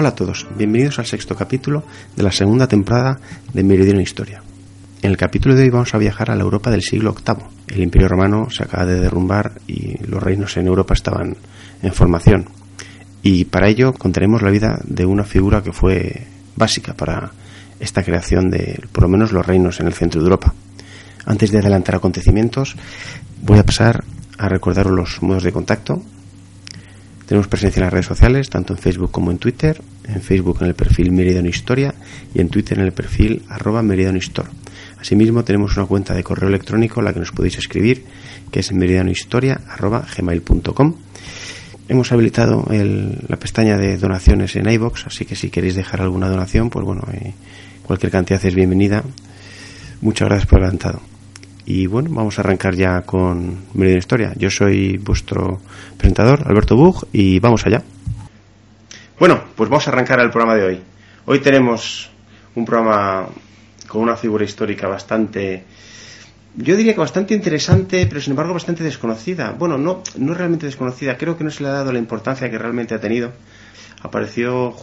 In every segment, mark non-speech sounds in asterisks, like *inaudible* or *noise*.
Hola a todos, bienvenidos al sexto capítulo de la segunda temporada de Meridiano Historia. En el capítulo de hoy vamos a viajar a la Europa del siglo VIII. El Imperio Romano se acaba de derrumbar y los reinos en Europa estaban en formación. Y para ello contaremos la vida de una figura que fue básica para esta creación de por lo menos los reinos en el centro de Europa. Antes de adelantar acontecimientos, voy a pasar a recordaros los modos de contacto tenemos presencia en las redes sociales, tanto en Facebook como en Twitter. En Facebook en el perfil Meridian Historia y en Twitter en el perfil arroba Meridian. Asimismo tenemos una cuenta de correo electrónico a la que nos podéis escribir, que es meridianohistoria.gmail.com. Hemos habilitado la pestaña de donaciones en iBox, así que si queréis dejar alguna donación, pues bueno, eh, cualquier cantidad es bienvenida. Muchas gracias por adelantado. Y bueno, vamos a arrancar ya con Meridian Historia. Yo soy vuestro presentador, Alberto Bug, y vamos allá. Bueno, pues vamos a arrancar el programa de hoy. Hoy tenemos un programa con una figura histórica bastante, yo diría que bastante interesante, pero sin embargo bastante desconocida. Bueno, no, no realmente desconocida, creo que no se le ha dado la importancia que realmente ha tenido. Apareció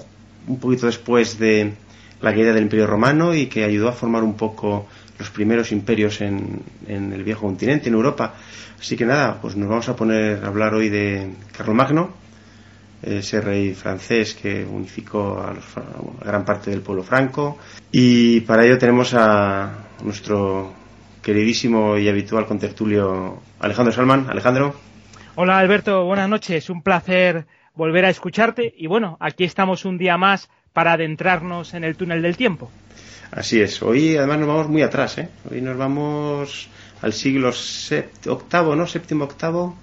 un poquito después de la caída del Imperio Romano y que ayudó a formar un poco los primeros imperios en, en, el viejo continente, en Europa. Así que nada, pues nos vamos a poner a hablar hoy de Carlomagno, ese rey francés que unificó a, gran parte del pueblo franco. Y para ello tenemos a nuestro queridísimo y habitual contertulio Alejandro Salman. Alejandro. Hola Alberto, buenas noches. Un placer volver a escucharte. Y bueno, aquí estamos un día más para adentrarnos en el túnel del tiempo. Así es. Hoy además nos vamos muy atrás, ¿eh? Hoy nos vamos al siglo octavo, ¿no? Séptimo, octavo.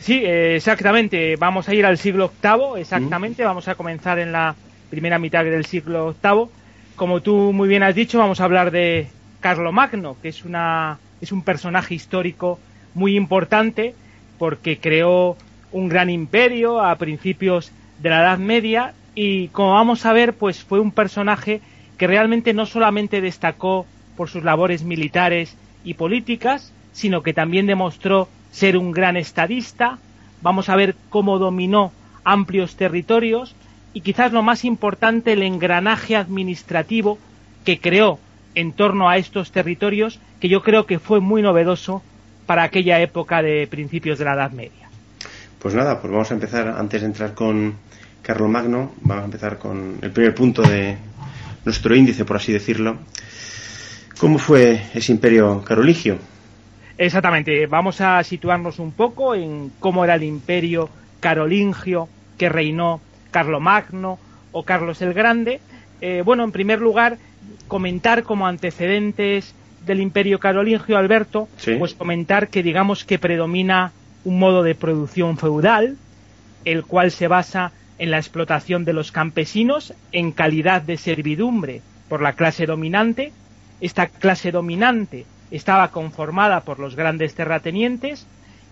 Sí, eh, exactamente. Vamos a ir al siglo octavo, exactamente. Vamos a comenzar en la primera mitad del siglo octavo. Como tú muy bien has dicho, vamos a hablar de Carlomagno, que es una es un personaje histórico muy importante porque creó un gran imperio a principios de la Edad Media y como vamos a ver, pues fue un personaje que realmente no solamente destacó por sus labores militares y políticas, sino que también demostró ser un gran estadista. Vamos a ver cómo dominó amplios territorios y quizás lo más importante, el engranaje administrativo que creó en torno a estos territorios, que yo creo que fue muy novedoso para aquella época de principios de la Edad Media. Pues nada, pues vamos a empezar, antes de entrar con Carlomagno, vamos a empezar con el primer punto de, nuestro índice, por así decirlo. ¿Cómo fue ese imperio carolingio? Exactamente, vamos a situarnos un poco en cómo era el imperio carolingio que reinó Carlomagno o Carlos el Grande. Eh, bueno, en primer lugar, comentar como antecedentes del imperio carolingio, Alberto, pues comentar que digamos que predomina un modo de producción feudal, el cual se basa en la explotación de los campesinos en calidad de servidumbre por la clase dominante. Esta clase dominante estaba conformada por los grandes terratenientes,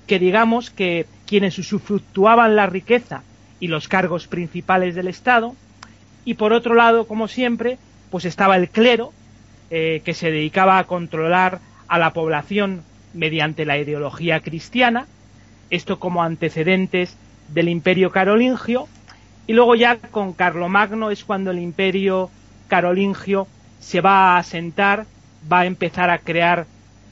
que digamos que quienes usufructuaban la riqueza y los cargos principales del Estado, y por otro lado, como siempre, pues estaba el clero, eh, que se dedicaba a controlar a la población mediante la ideología cristiana, esto como antecedentes del imperio carolingio, y luego ya con Carlomagno es cuando el imperio carolingio se va a asentar, va a empezar a crear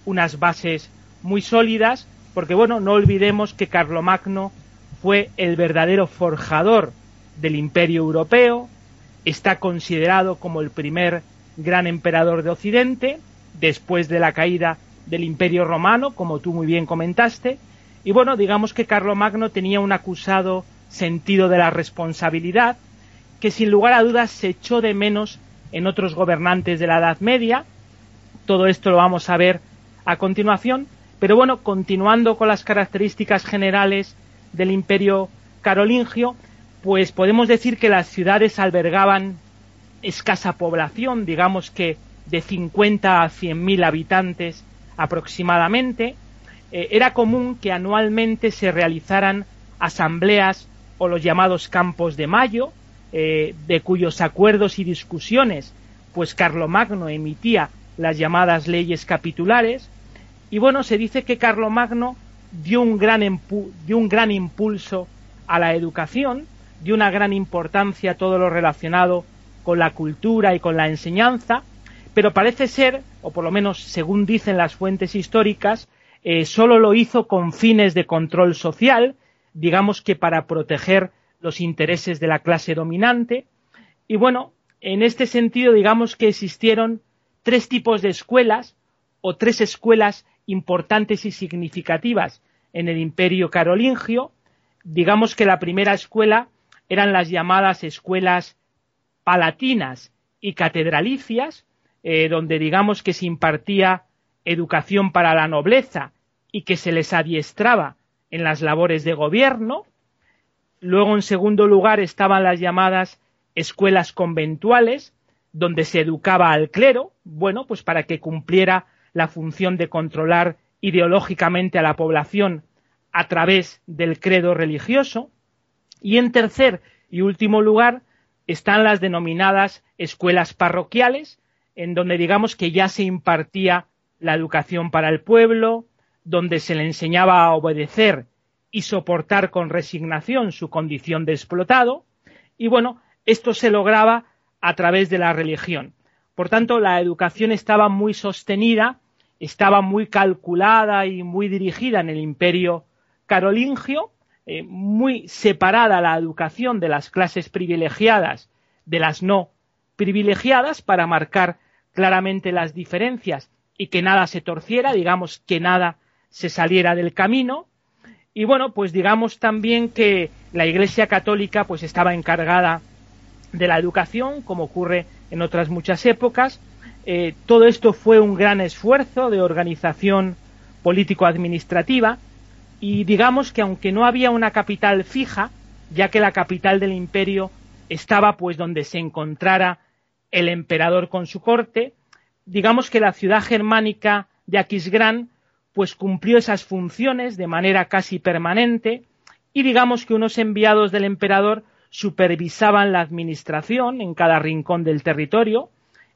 unas bases muy sólidas, porque bueno, no olvidemos que Carlomagno fue el verdadero forjador del imperio europeo, está considerado como el primer gran emperador de Occidente, después de la caída del imperio romano, como tú muy bien comentaste, y bueno, digamos que Carlomagno tenía un acusado sentido de la responsabilidad que sin lugar a dudas se echó de menos en otros gobernantes de la Edad Media. Todo esto lo vamos a ver a continuación. Pero bueno, continuando con las características generales del imperio carolingio, pues podemos decir que las ciudades albergaban escasa población, digamos que de 50 a 100 mil habitantes aproximadamente. Eh, era común que anualmente se realizaran asambleas o los llamados campos de mayo, eh, de cuyos acuerdos y discusiones pues Carlomagno emitía las llamadas leyes capitulares. Y bueno se dice que Carlomagno dio un gran dio un gran impulso a la educación de una gran importancia todo lo relacionado con la cultura y con la enseñanza, pero parece ser, o por lo menos según dicen las fuentes históricas, eh, solo lo hizo con fines de control social, digamos que para proteger los intereses de la clase dominante. Y bueno, en este sentido, digamos que existieron tres tipos de escuelas o tres escuelas importantes y significativas en el imperio carolingio. Digamos que la primera escuela eran las llamadas escuelas palatinas y catedralicias, eh, donde digamos que se impartía educación para la nobleza y que se les adiestraba en las labores de gobierno. Luego, en segundo lugar, estaban las llamadas escuelas conventuales, donde se educaba al clero, bueno, pues para que cumpliera la función de controlar ideológicamente a la población a través del credo religioso. Y en tercer y último lugar están las denominadas escuelas parroquiales, en donde digamos que ya se impartía la educación para el pueblo, donde se le enseñaba a obedecer y soportar con resignación su condición de explotado, y bueno, esto se lograba a través de la religión. Por tanto, la educación estaba muy sostenida, estaba muy calculada y muy dirigida en el imperio carolingio, eh, muy separada la educación de las clases privilegiadas de las no privilegiadas para marcar claramente las diferencias y que nada se torciera, digamos que nada se saliera del camino. Y bueno, pues digamos también que la Iglesia Católica pues estaba encargada de la educación, como ocurre en otras muchas épocas. Eh, todo esto fue un gran esfuerzo de organización político-administrativa y digamos que aunque no había una capital fija, ya que la capital del imperio estaba pues donde se encontrara el emperador con su corte, digamos que la ciudad germánica de Aquisgrán pues cumplió esas funciones de manera casi permanente y digamos que unos enviados del emperador supervisaban la administración en cada rincón del territorio.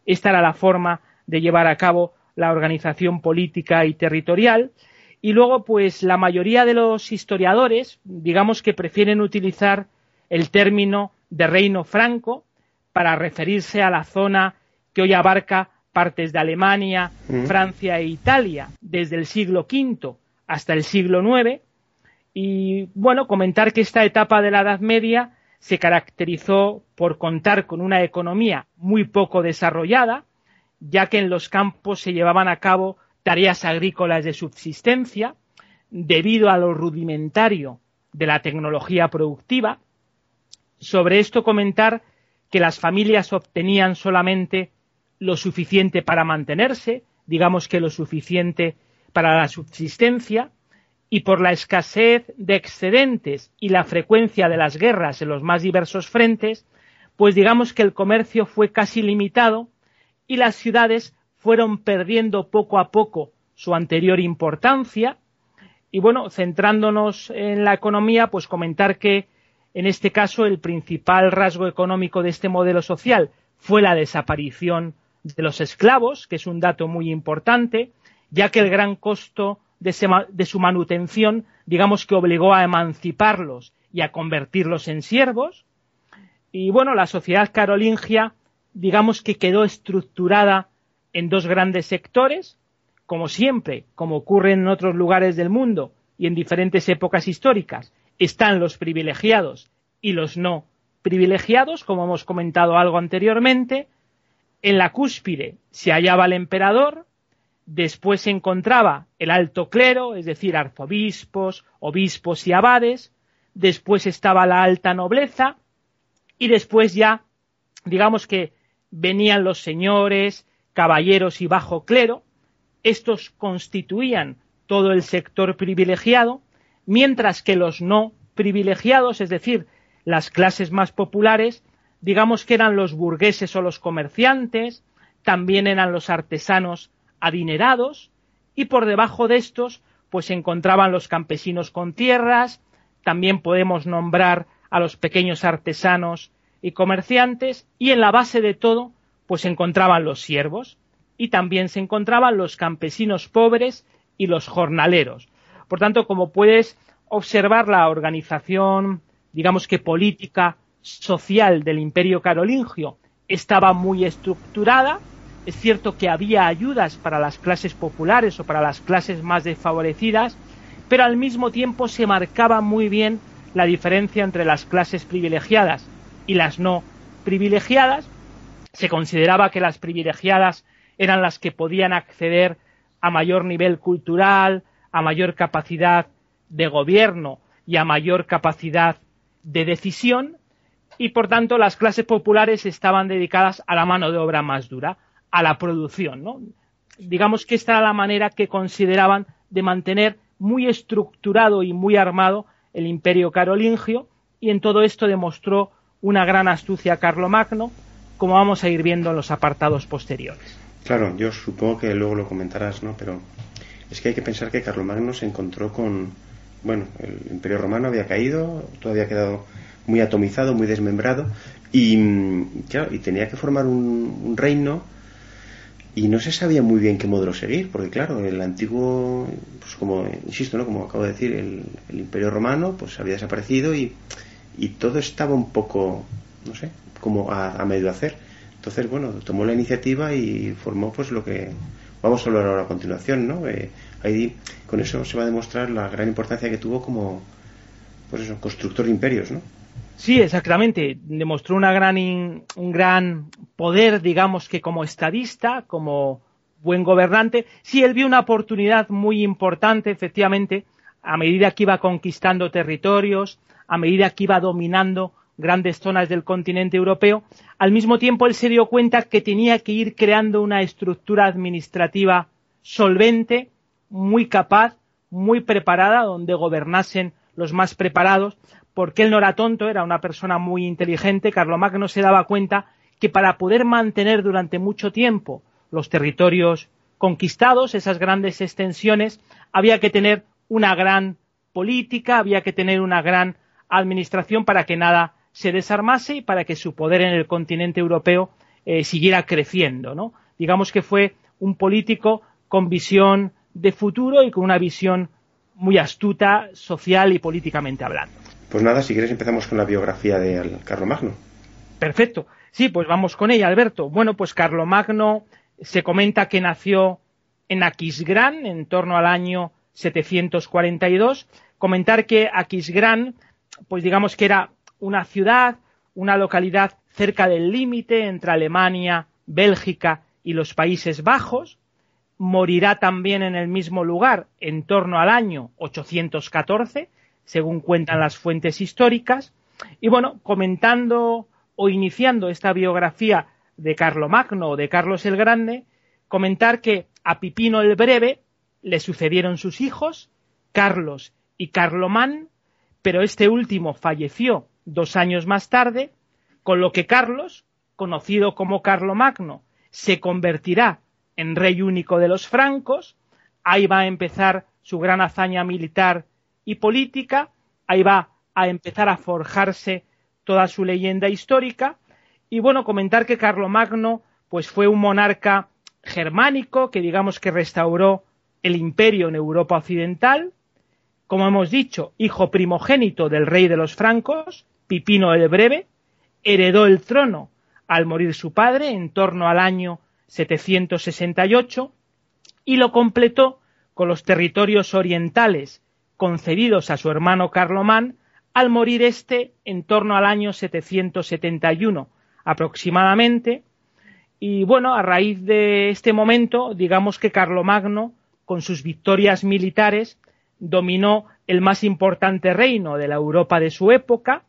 Esta era la forma de llevar a cabo la organización política y territorial y luego, pues la mayoría de los historiadores, digamos que prefieren utilizar el término de reino franco para referirse a la zona que hoy abarca partes de Alemania, mm. Francia e Italia desde el siglo V hasta el siglo IX. Y bueno, comentar que esta etapa de la Edad Media se caracterizó por contar con una economía muy poco desarrollada, ya que en los campos se llevaban a cabo tareas agrícolas de subsistencia, debido a lo rudimentario de la tecnología productiva. Sobre esto comentar que las familias obtenían solamente lo suficiente para mantenerse, digamos que lo suficiente para la subsistencia, y por la escasez de excedentes y la frecuencia de las guerras en los más diversos frentes, pues digamos que el comercio fue casi limitado y las ciudades fueron perdiendo poco a poco su anterior importancia. Y bueno, centrándonos en la economía, pues comentar que en este caso el principal rasgo económico de este modelo social fue la desaparición de los esclavos, que es un dato muy importante, ya que el gran costo de, de su manutención, digamos que obligó a emanciparlos y a convertirlos en siervos. Y bueno, la sociedad carolingia, digamos que quedó estructurada en dos grandes sectores, como siempre, como ocurre en otros lugares del mundo y en diferentes épocas históricas, están los privilegiados y los no privilegiados, como hemos comentado algo anteriormente. En la cúspide. Se hallaba el emperador, después se encontraba el alto clero, es decir, arzobispos, obispos y abades, después estaba la alta nobleza y después ya, digamos que venían los señores, caballeros y bajo clero, estos constituían todo el sector privilegiado, mientras que los no privilegiados, es decir, las clases más populares, digamos que eran los burgueses o los comerciantes, también eran los artesanos adinerados, y por debajo de estos, pues se encontraban los campesinos con tierras, también podemos nombrar a los pequeños artesanos y comerciantes, y en la base de todo, pues se encontraban los siervos y también se encontraban los campesinos pobres y los jornaleros. Por tanto, como puedes observar la organización, digamos que política social del imperio carolingio estaba muy estructurada. Es cierto que había ayudas para las clases populares o para las clases más desfavorecidas, pero al mismo tiempo se marcaba muy bien la diferencia entre las clases privilegiadas y las no privilegiadas. Se consideraba que las privilegiadas eran las que podían acceder a mayor nivel cultural, a mayor capacidad de gobierno y a mayor capacidad de decisión, y por tanto las clases populares estaban dedicadas a la mano de obra más dura, a la producción. ¿no? Digamos que esta era la manera que consideraban de mantener muy estructurado y muy armado el imperio carolingio, y en todo esto demostró una gran astucia Carlomagno, como vamos a ir viendo en los apartados posteriores. Claro, yo supongo que luego lo comentarás, ¿no? Pero es que hay que pensar que Carlomagno se encontró con, bueno, el Imperio Romano había caído, todo había quedado muy atomizado, muy desmembrado, y, claro, y tenía que formar un, reino y no se sabía muy bien qué modelo seguir, porque claro, el antiguo, pues como, insisto, ¿no? como acabo de decir, el, Imperio Romano pues había desaparecido y, y, todo estaba un poco, no sé, como a, a medio hacer. Entonces, bueno, tomó la iniciativa y formó pues lo que vamos a hablar ahora a continuación, ¿no? Eh, ahí con eso se va a demostrar la gran importancia que tuvo como pues eso, constructor de imperios, ¿no? Sí, exactamente. Demostró una gran un gran poder, digamos que como estadista, como buen gobernante. Sí, él vio una oportunidad muy importante, efectivamente, a medida que iba conquistando territorios, a medida que iba dominando grandes zonas del continente europeo, al mismo tiempo él se dio cuenta que tenía que ir creando una estructura administrativa solvente, muy capaz, muy preparada, donde gobernasen los más preparados, porque él no era tonto, era una persona muy inteligente, Carlomagno se daba cuenta que para poder mantener durante mucho tiempo los territorios conquistados, esas grandes extensiones, había que tener una gran política, había que tener una gran administración para que nada se desarmase y para que su poder en el continente europeo eh, siguiera creciendo, ¿no? Digamos que fue un político con visión de futuro y con una visión muy astuta, social y políticamente hablando. Pues nada, si quieres empezamos con la biografía de Carlomagno. Perfecto. Sí, pues vamos con ella, Alberto. Bueno, pues Carlomagno se comenta que nació en Aquisgrán en torno al año 742. Comentar que Aquisgrán, pues digamos que era una ciudad, una localidad cerca del límite entre Alemania, Bélgica y los Países Bajos. Morirá también en el mismo lugar en torno al año 814, según cuentan las fuentes históricas. Y bueno, comentando o iniciando esta biografía de Carlomagno o de Carlos el Grande, comentar que a Pipino el Breve le sucedieron sus hijos, Carlos y Carlomán, pero este último falleció dos años más tarde, con lo que Carlos, conocido como Carlomagno, se convertirá en rey único de los francos, ahí va a empezar su gran hazaña militar y política, ahí va a empezar a forjarse toda su leyenda histórica, y bueno, comentar que Carlomagno pues fue un monarca germánico que digamos que restauró el imperio en Europa occidental, como hemos dicho, hijo primogénito del rey de los francos, Pipino el Breve, heredó el trono al morir su padre en torno al año 768 y lo completó con los territorios orientales concedidos a su hermano Carlomán al morir éste en torno al año 771 aproximadamente. Y bueno, a raíz de este momento, digamos que Carlomagno, con sus victorias militares, dominó el más importante reino de la Europa de su época,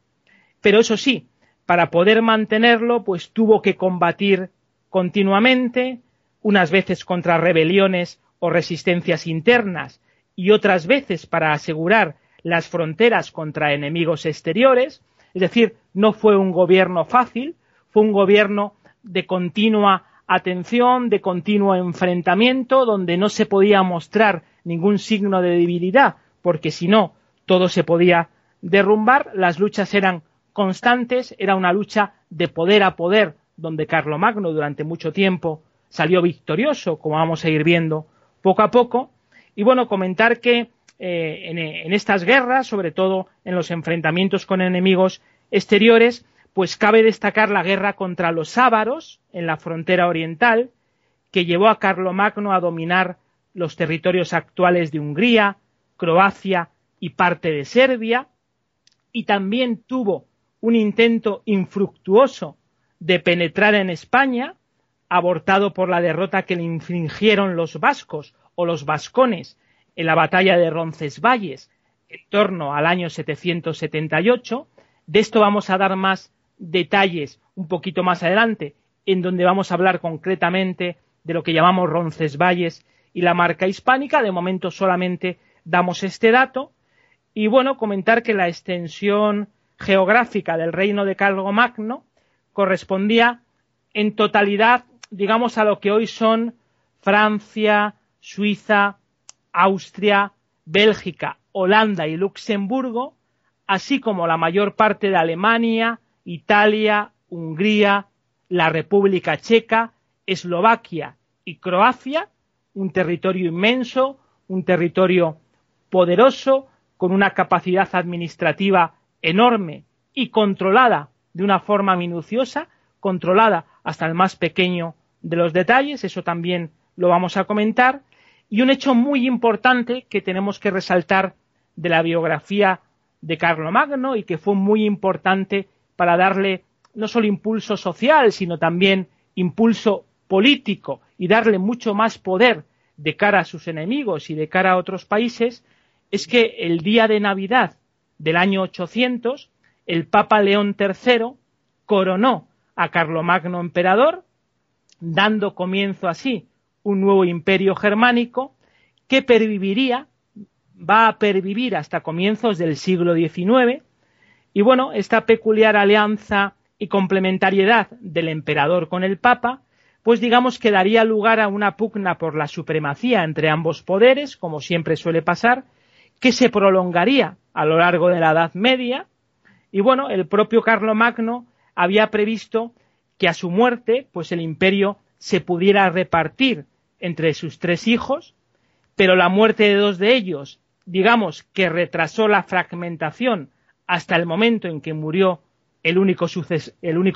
pero eso sí, para poder mantenerlo, pues tuvo que combatir continuamente, unas veces contra rebeliones o resistencias internas y otras veces para asegurar las fronteras contra enemigos exteriores, es decir, no fue un gobierno fácil, fue un gobierno de continua atención, de continuo enfrentamiento, donde no se podía mostrar ningún signo de debilidad, porque si no, todo se podía derrumbar, las luchas eran constantes, era una lucha de poder a poder, donde Carlomagno durante mucho tiempo salió victorioso, como vamos a ir viendo poco a poco. Y bueno, comentar que eh, en, estas guerras, sobre todo en los enfrentamientos con enemigos exteriores, pues cabe destacar la guerra contra los ávaros en la frontera oriental, que llevó a Carlomagno a dominar los territorios actuales de Hungría, Croacia y parte de Serbia, y también tuvo un intento infructuoso de penetrar en España, abortado por la derrota que le infligieron los vascos o los vascones en la batalla de Roncesvalles en torno al año 778. De esto vamos a dar más detalles un poquito más adelante, en donde vamos a hablar concretamente de lo que llamamos Roncesvalles y la marca hispánica. De momento solamente damos este dato. Y bueno, comentar que la extensión geográfica del reino de Carlomagno correspondía en totalidad, digamos, a lo que hoy son Francia, Suiza, Austria, Bélgica, Holanda y Luxemburgo, así como la mayor parte de Alemania, Italia, Hungría, la República Checa, Eslovaquia y Croacia, un territorio inmenso, un territorio poderoso, con una capacidad administrativa enorme y controlada de una forma minuciosa, controlada hasta el más pequeño de los detalles, eso también lo vamos a comentar, y un hecho muy importante que tenemos que resaltar de la biografía de Carlomagno y que fue muy importante para darle no solo impulso social, sino también impulso político y darle mucho más poder de cara a sus enemigos y de cara a otros países, es que el día de Navidad del año 800, el Papa León III coronó a Carlomagno emperador, dando comienzo así un nuevo imperio germánico que perviviría, va a pervivir hasta comienzos del siglo XIX. Y bueno, esta peculiar alianza y complementariedad del emperador con el papa, pues digamos que daría lugar a una pugna por la supremacía entre ambos poderes, como siempre suele pasar, que se prolongaría a lo largo de la Edad Media. Y bueno, el propio Carlomagno había previsto que a su muerte, pues el imperio se pudiera repartir entre sus tres hijos, pero la muerte de dos de ellos, digamos que retrasó la fragmentación hasta el momento en que murió el único,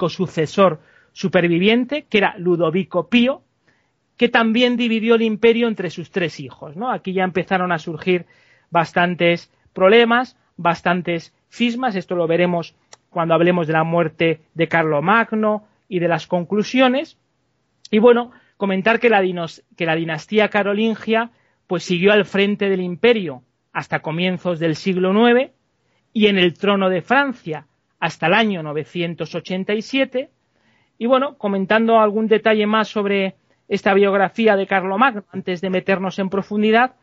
sucesor superviviente, que era Ludovico Pío, que también dividió el imperio entre sus tres hijos. ¿no? Aquí ya empezaron a surgir bastantes problemas, bastantes cismas, esto lo veremos cuando hablemos de la muerte de Carlomagno y de las conclusiones. Y bueno, comentar que la, dinastía carolingia pues siguió al frente del imperio hasta comienzos del siglo IX y en el trono de Francia hasta el año 987. Y bueno, comentando algún detalle más sobre esta biografía de Carlomagno, antes de meternos en profundidad,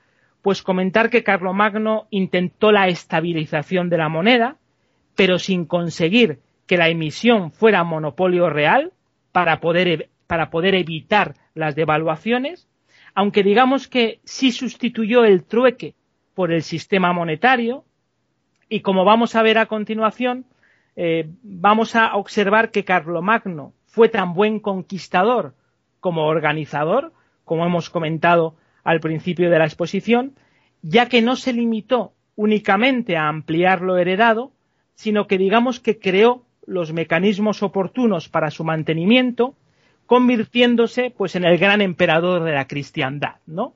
pues comentar que Carlomagno intentó la estabilización de la moneda, pero sin conseguir que la emisión fuera monopolio real para poder, para poder evitar las devaluaciones, aunque digamos que sí sustituyó el trueque por el sistema monetario, y como vamos a ver a continuación, eh, vamos a observar que Carlomagno fue tan buen conquistador como organizador, como hemos comentado al principio de la exposición, ya que no se limitó únicamente a ampliar lo heredado, sino que digamos que creó los mecanismos oportunos para su mantenimiento, convirtiéndose pues en el gran emperador de la cristiandad, ¿no?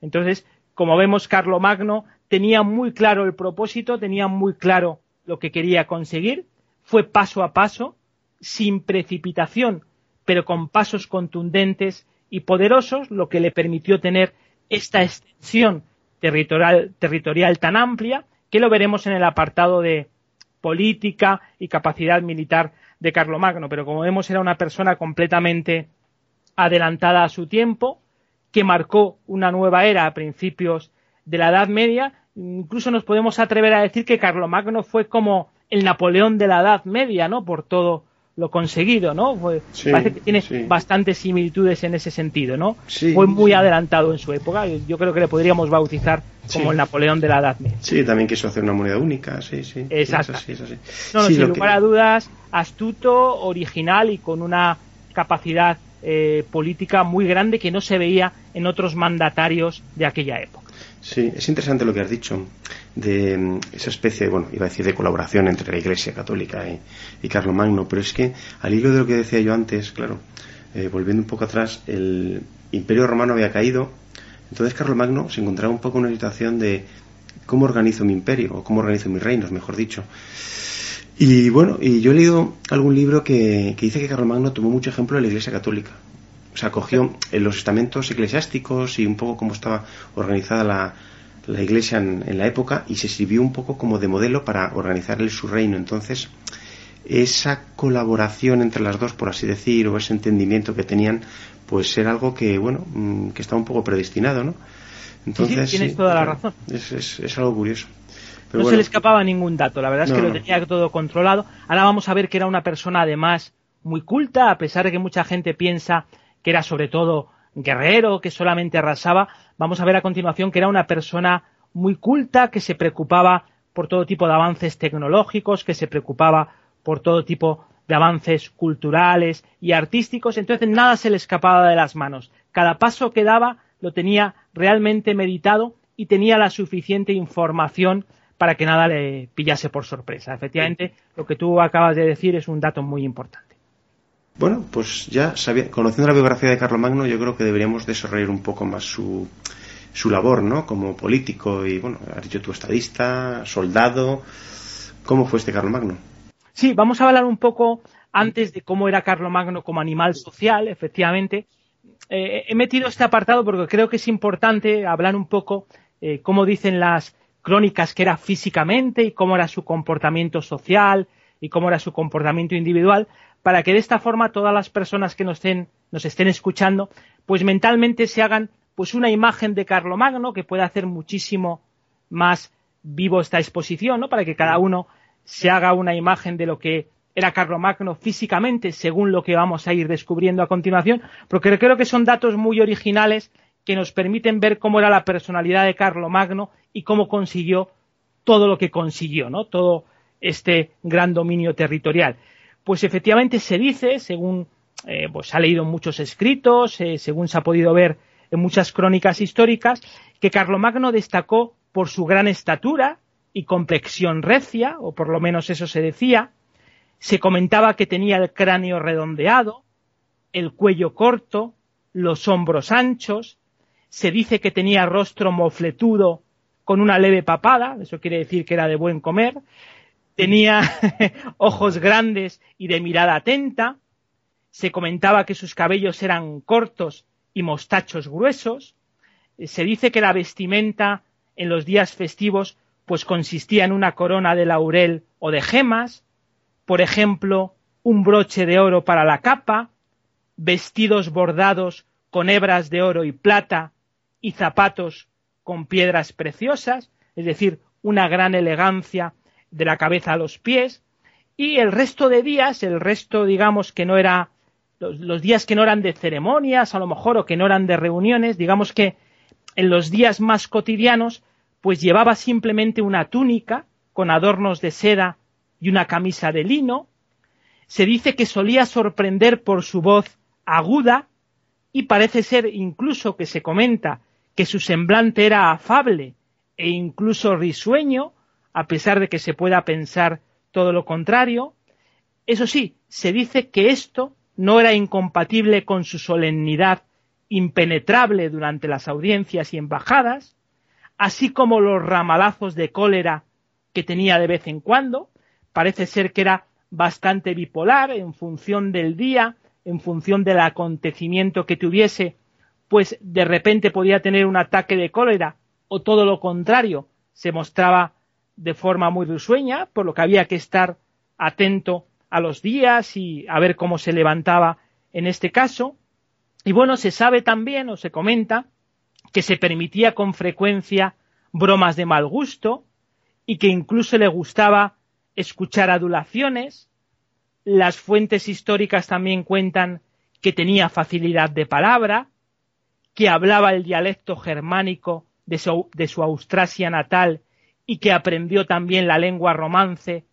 Entonces, como vemos, Carlomagno tenía muy claro el propósito, tenía muy claro lo que quería conseguir, fue paso a paso, sin precipitación, pero con pasos contundentes y poderosos, lo que le permitió tener esta extensión territorial, territorial tan amplia, que lo veremos en el apartado de política y capacidad militar de Carlomagno. Pero como vemos, era una persona completamente adelantada a su tiempo, que marcó una nueva era a principios de la Edad Media. Incluso nos podemos atrever a decir que Carlomagno fue como el Napoleón de la Edad Media, ¿no? Por todo lo conseguido, ¿no? parece que tiene bastantes similitudes en ese sentido, ¿no? Fue muy adelantado en su época. Yo creo que le podríamos bautizar como el Napoleón de la Edad Media. Sí, también quiso hacer una moneda única, sí, sí. Exacto. No, no, sin lugar a dudas, astuto, original y con una capacidad eh, política muy grande que no se veía en otros mandatarios de aquella época. Sí, es interesante lo que has dicho de mm, esa especie, bueno, iba a decir de colaboración entre la Iglesia Católica y, y Carlomagno, pero es que al hilo de lo que decía yo antes, claro, eh, volviendo un poco atrás, el Imperio Romano había caído, entonces Carlomagno se encontraba un poco en una situación de cómo organizo mi imperio, o cómo organizo mis reinos, mejor dicho. Y bueno, y yo he leído algún libro que, dice que Carlomagno tomó mucho ejemplo de la Iglesia Católica o sea, cogió los estamentos eclesiásticos y un poco cómo estaba organizada la, iglesia en, la época y se sirvió un poco como de modelo para organizar el, su reino. Entonces, esa colaboración entre las dos, por así decir, o ese entendimiento que tenían, pues era algo que, bueno, mm, que estaba un poco predestinado, ¿no? Entonces, sí, tienes toda la razón. Es, es, algo curioso. no se le escapaba ningún dato, la verdad es que lo tenía todo controlado. Ahora vamos a ver que era una persona además muy culta, a pesar de que mucha gente piensa que era sobre todo guerrero, que solamente arrasaba, vamos a ver a continuación que era una persona muy culta, que se preocupaba por todo tipo de avances tecnológicos, que se preocupaba por todo tipo de avances culturales y artísticos, entonces nada se le escapaba de las manos. Cada paso que daba lo tenía realmente meditado y tenía la suficiente información para que nada le pillase por sorpresa. Efectivamente, lo que tú acabas de decir es un dato muy importante. Bueno, pues ya conociendo la biografía de Carlomagno, yo creo que deberíamos desarrollar un poco más su, su labor, ¿no? Como político y, bueno, has dicho tú estadista, soldado. ¿Cómo fue este Carlomagno? Sí, vamos a hablar un poco antes de cómo era Carlomagno como animal social, efectivamente. Eh, he metido este apartado porque creo que es importante hablar un poco eh, cómo dicen las crónicas que era físicamente y cómo era su comportamiento social y cómo era su comportamiento individual, para que de esta forma todas las personas que nos estén, nos estén escuchando, pues mentalmente se hagan pues una imagen de Carlomagno que pueda hacer muchísimo más vivo esta exposición, ¿no? Para que cada uno se haga una imagen de lo que era Carlomagno físicamente, según lo que vamos a ir descubriendo a continuación, porque creo que son datos muy originales que nos permiten ver cómo era la personalidad de Carlomagno y cómo consiguió todo lo que consiguió, ¿no? Todo este gran dominio territorial. Pues efectivamente se dice, según eh, pues ha leído muchos escritos, eh, según se ha podido ver en muchas crónicas históricas, que Carlomagno destacó por su gran estatura y complexión recia, o por lo menos eso se decía. Se comentaba que tenía el cráneo redondeado, el cuello corto, los hombros anchos. Se dice que tenía rostro mofletudo con una leve papada, eso quiere decir que era de buen comer, tenía *laughs* ojos grandes y de mirada atenta, se comentaba que sus cabellos eran cortos y mostachos gruesos, se dice que la vestimenta en los días festivos pues consistía en una corona de laurel o de gemas, por ejemplo, un broche de oro para la capa, vestidos bordados con hebras de oro y plata y zapatos con piedras preciosas, es decir, una gran elegancia de la cabeza a los pies, y el resto de días, el resto, digamos, que no era, los, días que no eran de ceremonias, a lo mejor, o que no eran de reuniones, digamos que en los días más cotidianos, pues llevaba simplemente una túnica con adornos de seda y una camisa de lino. Se dice que solía sorprender por su voz aguda y parece ser incluso que se comenta que su semblante era afable e incluso risueño, a pesar de que se pueda pensar todo lo contrario. Eso sí, se dice que esto no era incompatible con su solemnidad impenetrable durante las audiencias y embajadas, así como los ramalazos de cólera que tenía de vez en cuando. Parece ser que era bastante bipolar en función del día, en función del acontecimiento que tuviese, pues de repente podía tener un ataque de cólera o todo lo contrario, se mostraba de forma muy risueña, por lo que había que estar atento a los días y a ver cómo se levantaba en este caso. Y bueno, se sabe también o se comenta que se permitía con frecuencia bromas de mal gusto y que incluso le gustaba escuchar adulaciones. Las fuentes históricas también cuentan que tenía facilidad de palabra, que hablaba el dialecto germánico de su, Austrasia natal y que aprendió también la lengua romance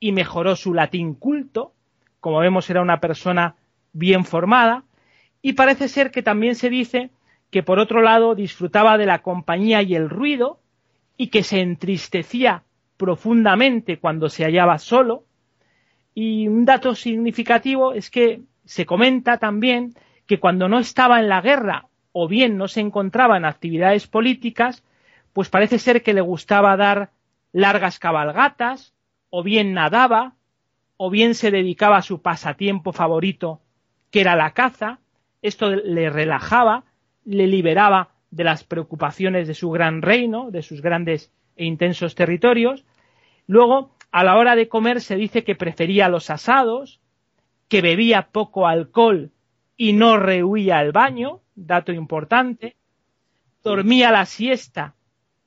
y mejoró su latín culto, como vemos era una persona bien formada, y parece ser que también se dice que por otro lado disfrutaba de la compañía y el ruido, y que se entristecía profundamente cuando se hallaba solo. Y un dato significativo es que se comenta también que cuando no estaba en la guerra o bien no se encontraba en actividades políticas, pues parece ser que le gustaba dar largas cabalgatas, o bien nadaba, o bien se dedicaba a su pasatiempo favorito, que era la caza. Esto le relajaba, le liberaba de las preocupaciones de su gran reino, de sus grandes e intensos territorios. Luego, a la hora de comer se dice que prefería los asados, que bebía poco alcohol y no rehuía al baño, dato importante, dormía la siesta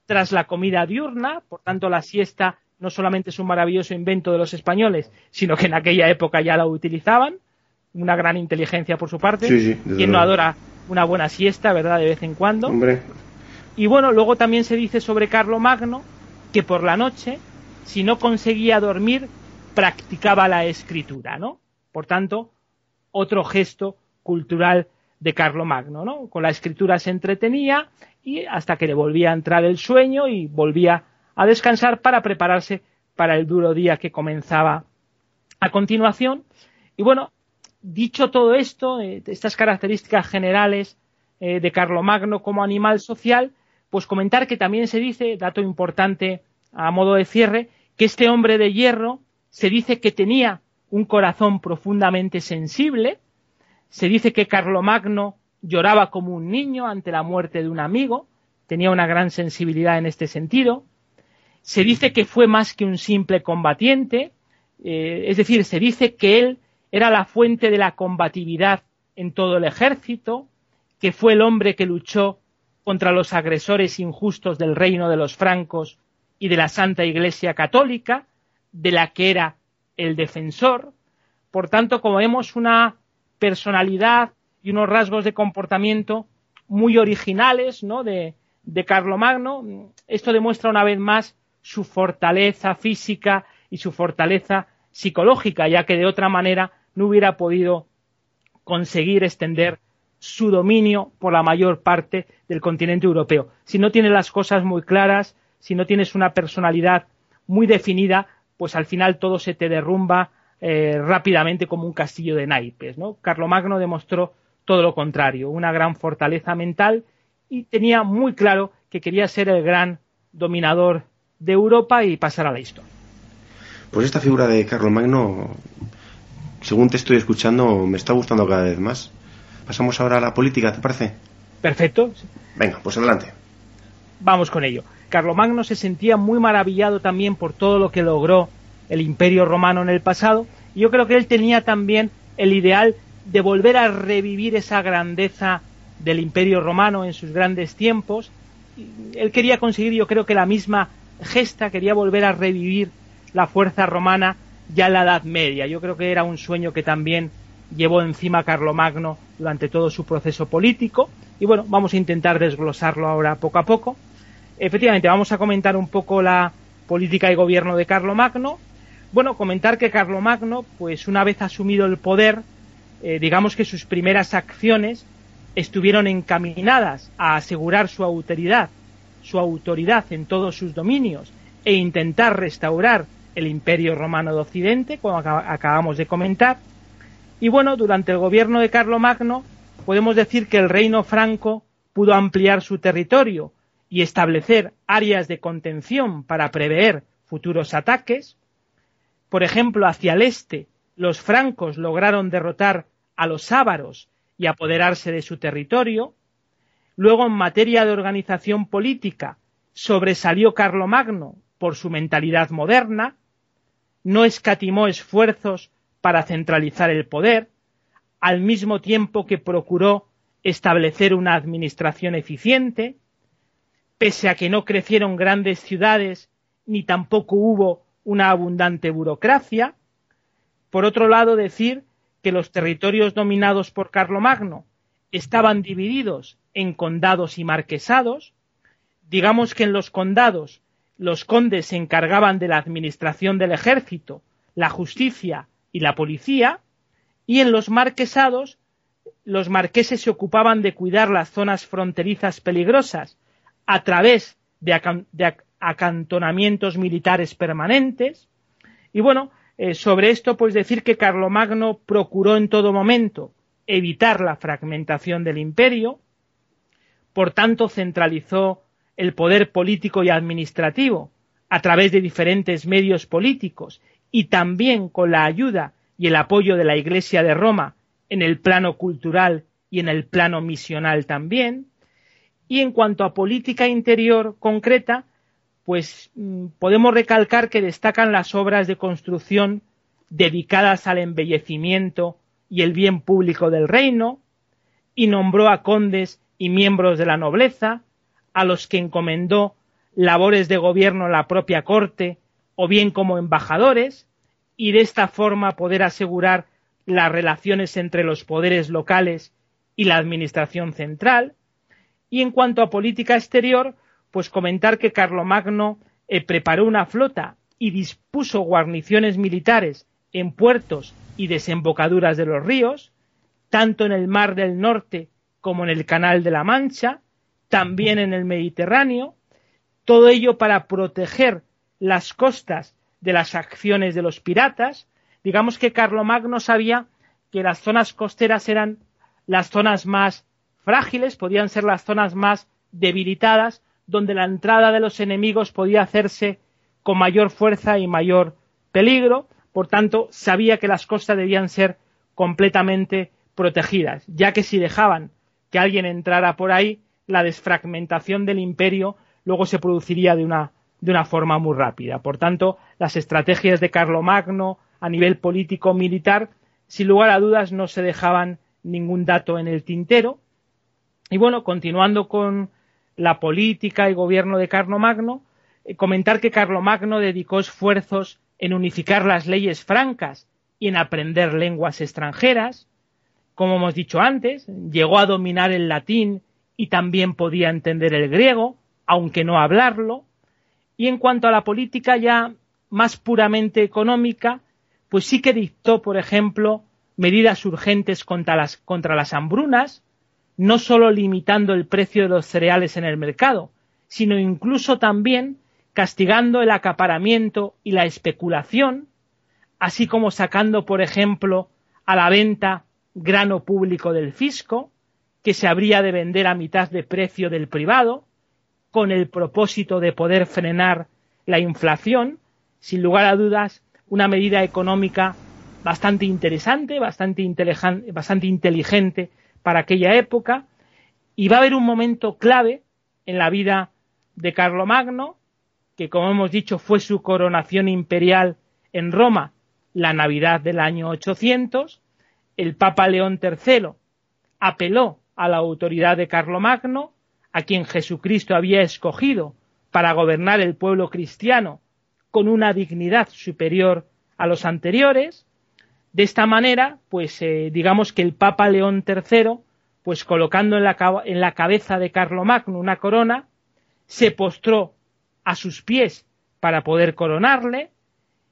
tras la comida diurna, por tanto la siesta no solamente es un maravilloso invento de los españoles, sino que en aquella época ya la utilizaban, una gran inteligencia por su parte, quien no adora una buena siesta, ¿verdad?, de vez en cuando. Y bueno, luego también se dice sobre Carlo Magno que por la noche, si no conseguía dormir, practicaba la escritura, ¿no? Por tanto, otro gesto cultural de Magno, ¿no? Con la escritura se entretenía y hasta que le volvía a entrar el sueño y volvía a descansar para prepararse para el duro día que comenzaba a continuación. Y bueno, dicho todo esto, eh, estas características generales eh, de Magno como animal social, pues comentar que también se dice, dato importante a modo de cierre, que este hombre de hierro se dice que tenía un corazón profundamente sensible, se dice que Carlomagno lloraba como un niño ante la muerte de un amigo, tenía una gran sensibilidad en este sentido. Se dice que fue más que un simple combatiente, eh, es decir, se dice que él era la fuente de la combatividad en todo el ejército, que fue el hombre que luchó contra los agresores injustos del reino de los francos y de la Santa Iglesia Católica, de la que era el defensor. Por tanto, como vemos, una personalidad y unos rasgos de comportamiento muy originales ¿no? de, de Carlomagno. Esto demuestra una vez más su fortaleza física y su fortaleza psicológica, ya que de otra manera no hubiera podido conseguir extender su dominio por la mayor parte del continente europeo. Si no tienes las cosas muy claras, si no tienes una personalidad muy definida, pues al final todo se te derrumba eh, rápidamente como un castillo de naipes. ¿no? Carlomagno demostró todo lo contrario, una gran fortaleza mental y tenía muy claro que quería ser el gran dominador de Europa y pasar a la historia. Pues esta figura de Carlomagno, según te estoy escuchando, me está gustando cada vez más. Pasamos ahora a la política, ¿te parece? Perfecto. Venga, pues adelante. Vamos con ello. Carlomagno se sentía muy maravillado también por todo lo que logró el imperio romano en el pasado, y yo creo que él tenía también el ideal de volver a revivir esa grandeza del imperio romano en sus grandes tiempos. Él quería conseguir, yo creo que la misma gesta, quería volver a revivir la fuerza romana ya la Edad Media. Yo creo que era un sueño que también llevó encima Carlomagno durante todo su proceso político. Y bueno, vamos a intentar desglosarlo ahora poco a poco. Efectivamente, vamos a comentar un poco la política y gobierno de Carlomagno. Bueno, comentar que Carlomagno, pues una vez asumido el poder, eh, digamos que sus primeras acciones estuvieron encaminadas a asegurar su autoridad, su autoridad en todos sus dominios e intentar restaurar el Imperio Romano de Occidente, como acabamos de comentar. Y bueno, durante el gobierno de Carlomagno podemos decir que el reino franco pudo ampliar su territorio y establecer áreas de contención para prever futuros ataques. Por ejemplo, hacia el este, los francos lograron derrotar a los ávaros y apoderarse de su territorio. Luego, en materia de organización política, sobresalió Carlomagno por su mentalidad moderna, no escatimó esfuerzos para centralizar el poder, al mismo tiempo que procuró establecer una administración eficiente, pese a que no crecieron grandes ciudades ni tampoco hubo una abundante burocracia. Por otro lado, decir que los territorios dominados por Carlomagno estaban divididos en condados y marquesados. Digamos que en los condados los condes se encargaban de la administración del ejército, la justicia y la policía, y en los marquesados los marqueses se ocupaban de cuidar las zonas fronterizas peligrosas a través de, acantonamientos militares permanentes. Y bueno, eh, sobre esto, pues decir que Carlomagno procuró en todo momento evitar la fragmentación del imperio, por tanto centralizó el poder político y administrativo a través de diferentes medios políticos y también con la ayuda y el apoyo de la Iglesia de Roma en el plano cultural y en el plano misional también. Y en cuanto a política interior concreta, pues mm, podemos recalcar que destacan las obras de construcción dedicadas al embellecimiento y el bien público del reino, y nombró a condes y miembros de la nobleza, a los que encomendó labores de gobierno la propia corte o bien como embajadores, y de esta forma poder asegurar las relaciones entre los poderes locales y la administración central. Y en cuanto a política exterior, pues comentar que Carlomagno eh, preparó una flota y dispuso guarniciones militares en puertos y desembocaduras de los ríos, tanto en el Mar del Norte como en el Canal de la Mancha, también en el Mediterráneo, todo ello para proteger las costas de las acciones de los piratas. Digamos que Carlomagno sabía que las zonas costeras eran las zonas más frágiles, podían ser las zonas más debilitadas, donde la entrada de los enemigos podía hacerse con mayor fuerza y mayor peligro. Por tanto, sabía que las costas debían ser completamente protegidas, ya que si dejaban que alguien entrara por ahí, la desfragmentación del imperio luego se produciría de una, de una forma muy rápida. Por tanto, las estrategias de Carlomagno a nivel político militar, sin lugar a dudas, no se dejaban ningún dato en el tintero. Y bueno, continuando con la política y gobierno de Carlomagno, eh, comentar que Carlomagno dedicó esfuerzos en unificar las leyes francas y en aprender lenguas extranjeras. Como hemos dicho antes, llegó a dominar el latín y también podía entender el griego, aunque no hablarlo. Y en cuanto a la política ya más puramente económica, pues sí que dictó, por ejemplo, medidas urgentes contra las, contra las hambrunas, no solo limitando el precio de los cereales en el mercado, sino incluso también castigando el acaparamiento y la especulación, así como sacando, por ejemplo, a la venta grano público del fisco, que se habría de vender a mitad de precio del privado, con el propósito de poder frenar la inflación, sin lugar a dudas, una medida económica bastante interesante, bastante, bastante inteligente para aquella época, y va a haber un momento clave en la vida de Carlomagno, que como hemos dicho fue su coronación imperial en Roma la Navidad del año 800, el Papa León III apeló a la autoridad de Carlomagno, a quien Jesucristo había escogido para gobernar el pueblo cristiano con una dignidad superior a los anteriores. De esta manera, pues eh, digamos que el Papa León III, pues colocando en la, en la cabeza de Carlomagno una corona, se postró a sus pies para poder coronarle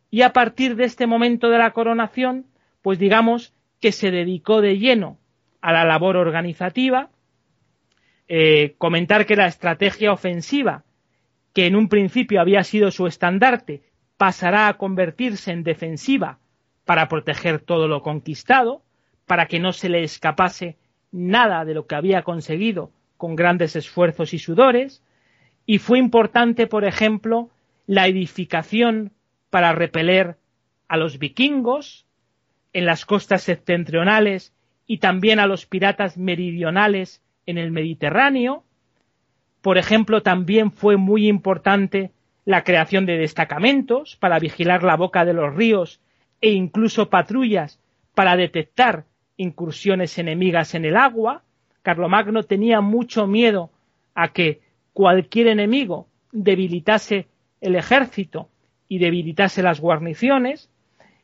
y a partir de este momento de la coronación, pues digamos que se dedicó de lleno a la labor organizativa, eh, comentar que la estrategia ofensiva, que en un principio había sido su estandarte, pasará a convertirse en defensiva para proteger todo lo conquistado, para que no se le escapase nada de lo que había conseguido con grandes esfuerzos y sudores, y fue importante, por ejemplo, la edificación para repeler a los vikingos en las costas septentrionales y también a los piratas meridionales en el Mediterráneo. Por ejemplo, también fue muy importante la creación de destacamentos para vigilar la boca de los ríos e incluso patrullas para detectar incursiones enemigas en el agua. Carlomagno tenía mucho miedo a que cualquier enemigo debilitase el ejército y debilitase las guarniciones.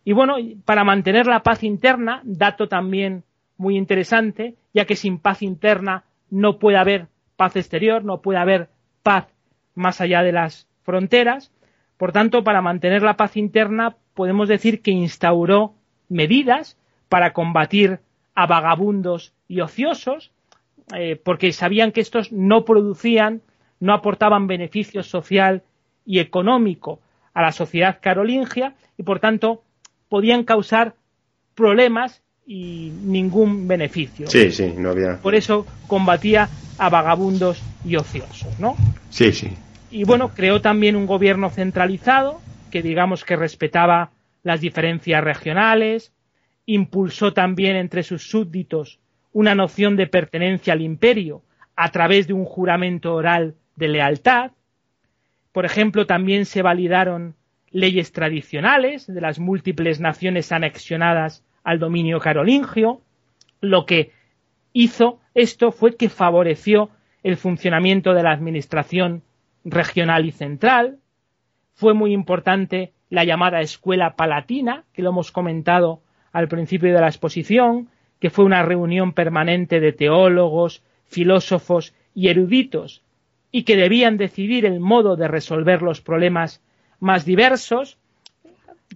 Y bueno, para mantener la paz interna, dato también muy interesante, ya que sin paz interna no puede haber paz exterior, no puede haber paz más allá de las fronteras. Por tanto, para mantener la paz interna, podemos decir que instauró medidas para combatir a vagabundos y ociosos, eh, porque sabían que estos no producían, no aportaban beneficio social y económico a la sociedad carolingia y por tanto podían causar problemas y ningún beneficio. Sí, sí, no había. Por eso combatía a vagabundos y ociosos, ¿no? Sí, sí. Y bueno, creó también un gobierno centralizado que digamos que respetaba las diferencias regionales, impulsó también entre sus súbditos una noción de pertenencia al imperio a través de un juramento oral de lealtad. Por ejemplo, también se validaron leyes tradicionales de las múltiples naciones anexionadas al dominio carolingio. Lo que hizo esto fue que favoreció el funcionamiento de la administración regional y central. Fue muy importante la llamada Escuela Palatina, que lo hemos comentado al principio de la exposición, que fue una reunión permanente de teólogos, filósofos y eruditos, y que debían decidir el modo de resolver los problemas más diversos.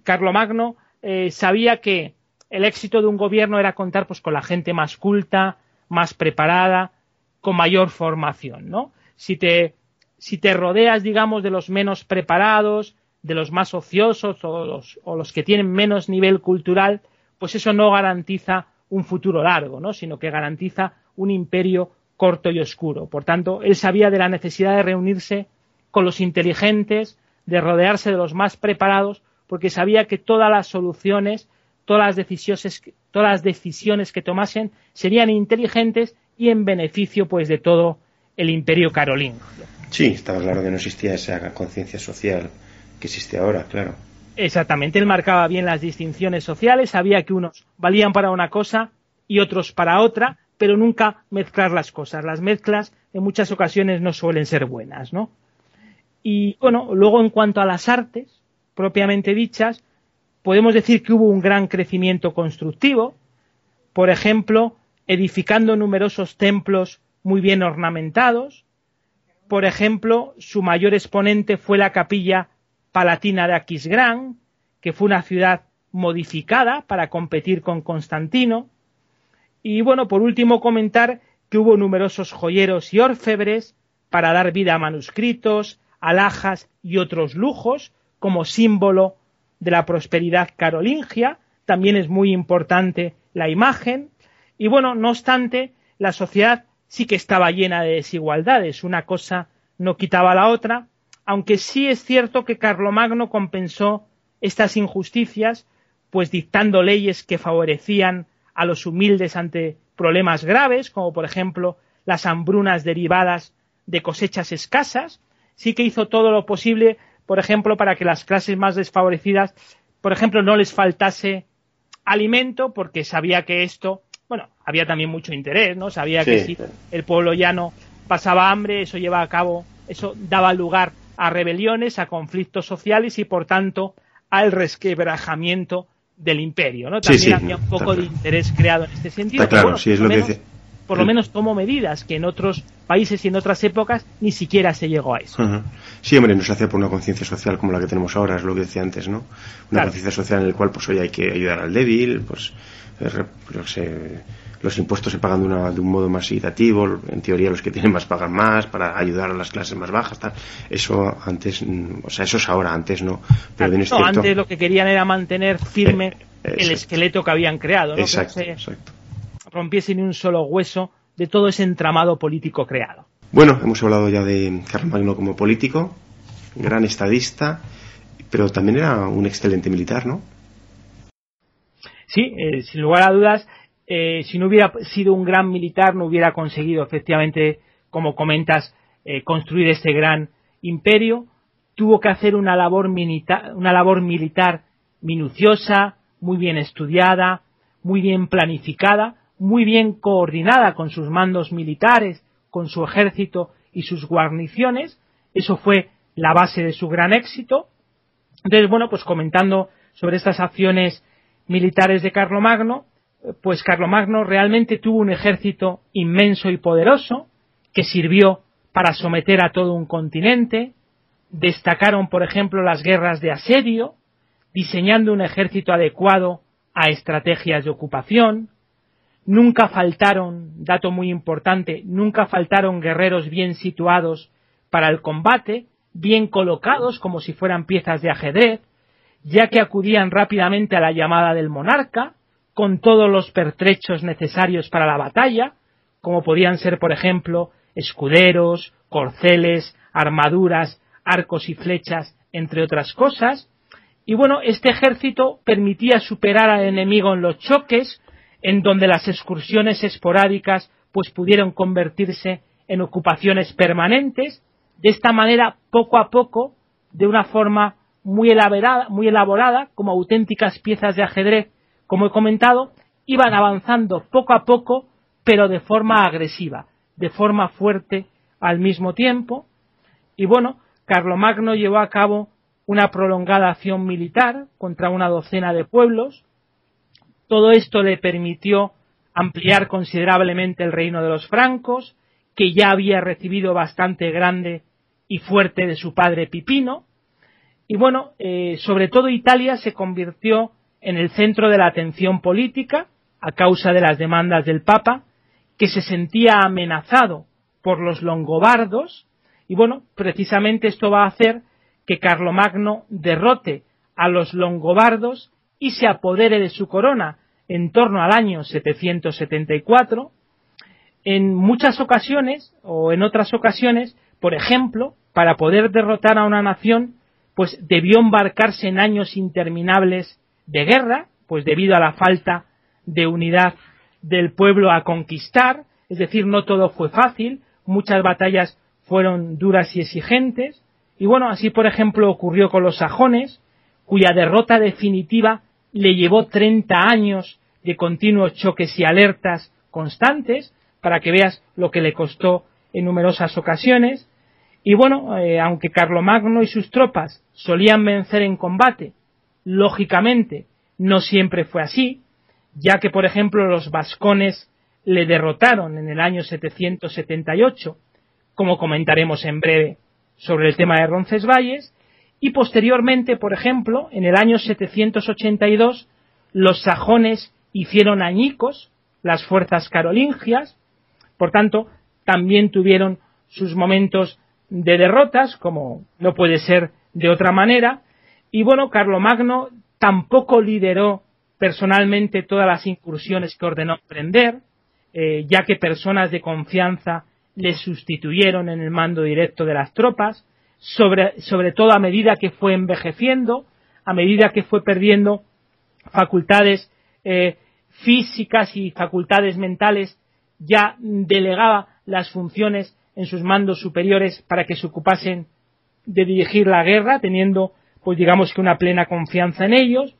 Carlomagno eh, sabía que el éxito de un gobierno era contar pues, con la gente más culta, más preparada, con mayor formación, ¿no? Si te, si te rodeas, digamos, de los menos preparados, de los más ociosos o los, o los que tienen menos nivel cultural, pues eso no garantiza un futuro largo, ¿no? sino que garantiza un imperio corto y oscuro. Por tanto, él sabía de la necesidad de reunirse con los inteligentes, de rodearse de los más preparados, porque sabía que todas las soluciones, todas las decisiones, todas las decisiones que tomasen serían inteligentes y en beneficio pues de todo el imperio carolingio. Sí, estaba claro que no existía esa conciencia social que existe ahora, claro. Exactamente, él marcaba bien las distinciones sociales, sabía que unos valían para una cosa y otros para otra, pero nunca mezclar las cosas. Las mezclas en muchas ocasiones no suelen ser buenas, ¿no? Y bueno, luego en cuanto a las artes, propiamente dichas, podemos decir que hubo un gran crecimiento constructivo, por ejemplo, edificando numerosos templos muy bien ornamentados. Por ejemplo, su mayor exponente fue la capilla palatina de Aquisgrán, que fue una ciudad modificada para competir con Constantino. Y bueno, por último comentar que hubo numerosos joyeros y orfebres para dar vida a manuscritos, alhajas y otros lujos como símbolo de la prosperidad carolingia. También es muy importante la imagen. Y bueno, no obstante, la sociedad sí que estaba llena de desigualdades. Una cosa no quitaba la otra aunque sí es cierto que Carlomagno compensó estas injusticias, pues dictando leyes que favorecían a los humildes ante problemas graves, como por ejemplo las hambrunas derivadas de cosechas escasas, sí que hizo todo lo posible, por ejemplo, para que las clases más desfavorecidas, por ejemplo, no les faltase alimento, porque sabía que esto, bueno, había también mucho interés, ¿no? Sabía que si el pueblo llano pasaba hambre, eso lleva a cabo, eso daba lugar a rebeliones, a conflictos sociales y, por tanto, al resquebrajamiento del imperio. ¿no? También había un poco de interés creado en este sentido. claro, es lo que por lo menos tomó medidas que en otros países y en otras épocas ni siquiera se llegó a eso. Sí, hombre, no se hace por una conciencia social como la que tenemos ahora, es lo que decía antes, ¿no? Una conciencia social en la cual, pues hoy hay que ayudar al débil, pues, eh, los impuestos se pagan de, una, de, un modo más equitativo, en teoría los que tienen más pagan más para ayudar a las clases más bajas, tal. Eso antes, mm, o sea, eso es ahora, antes no. Pero bien es no, antes lo que querían era mantener firme eh, el esqueleto que habían creado, ¿no? Exacto, exacto. Rompiese ni un solo hueso de todo ese entramado político creado. Bueno, hemos hablado ya de Carlomagno como político, gran estadista, pero también era un excelente militar, ¿no? Sí, eh, sin lugar a dudas, eh, si no hubiera sido un gran militar, no hubiera conseguido efectivamente, como comentas, eh, construir ese gran imperio. Tuvo que hacer una labor, una labor militar minuciosa, muy bien estudiada, muy bien planificada, muy bien coordinada con sus mandos militares, con su ejército y sus guarniciones. Eso fue la base de su gran éxito. Entonces, bueno, pues comentando sobre estas acciones militares de Carlomagno, pues Carlomagno realmente tuvo un ejército inmenso y poderoso que sirvió para someter a todo un continente. Destacaron, por ejemplo, las guerras de asedio, diseñando un ejército adecuado a estrategias de ocupación. Nunca faltaron, dato muy importante, nunca faltaron guerreros bien situados para el combate, bien colocados como si fueran piezas de ajedrez, ya que acudían rápidamente a la llamada del monarca, con todos los pertrechos necesarios para la batalla, como podían ser, por ejemplo, escuderos, corceles, armaduras, arcos y flechas, entre otras cosas. Y bueno, este ejército permitía superar al enemigo en los choques, en donde las excursiones esporádicas pues pudieron convertirse en ocupaciones permanentes. De esta manera, poco a poco, de una forma muy elaborada, muy elaborada, como auténticas piezas de ajedrez, como he comentado, iban avanzando poco a poco, pero de forma agresiva, de forma fuerte al mismo tiempo. Y bueno, Carlomagno llevó a cabo una prolongada acción militar contra una docena de pueblos, todo esto le permitió ampliar considerablemente el reino de los francos, que ya había recibido bastante grande y fuerte de su padre Pipino. Y bueno, eh, sobre todo Italia se convirtió en el centro de la atención política a causa de las demandas del Papa, que se sentía amenazado por los longobardos. Y bueno, precisamente esto va a hacer que Carlomagno derrote a los longobardos y se apodere de su corona en torno al año 774, en muchas ocasiones o en otras ocasiones, por ejemplo, para poder derrotar a una nación, pues debió embarcarse en años interminables de guerra, pues debido a la falta de unidad del pueblo a conquistar, es decir, no todo fue fácil, muchas batallas fueron duras y exigentes, y bueno, así por ejemplo ocurrió con los sajones, cuya derrota definitiva le llevó 30 años de continuos choques y alertas constantes, para que veas lo que le costó en numerosas ocasiones. Y bueno, eh, aunque Carlomagno y sus tropas solían vencer en combate, lógicamente no siempre fue así, ya que por ejemplo los vascones le derrotaron en el año 778, como comentaremos en breve sobre el tema de Roncesvalles, y posteriormente, por ejemplo, en el año 782, los sajones hicieron añicos las fuerzas carolingias, por tanto, también tuvieron sus momentos de derrotas, como no puede ser de otra manera, y bueno, Carlomagno tampoco lideró personalmente todas las incursiones que ordenó emprender, eh, ya que personas de confianza le sustituyeron en el mando directo de las tropas, sobre, sobre todo a medida que fue envejeciendo, a medida que fue perdiendo facultades eh, físicas y facultades mentales, ya delegaba las funciones en sus mandos superiores para que se ocupasen de dirigir la guerra, teniendo, pues digamos que una plena confianza en ellos.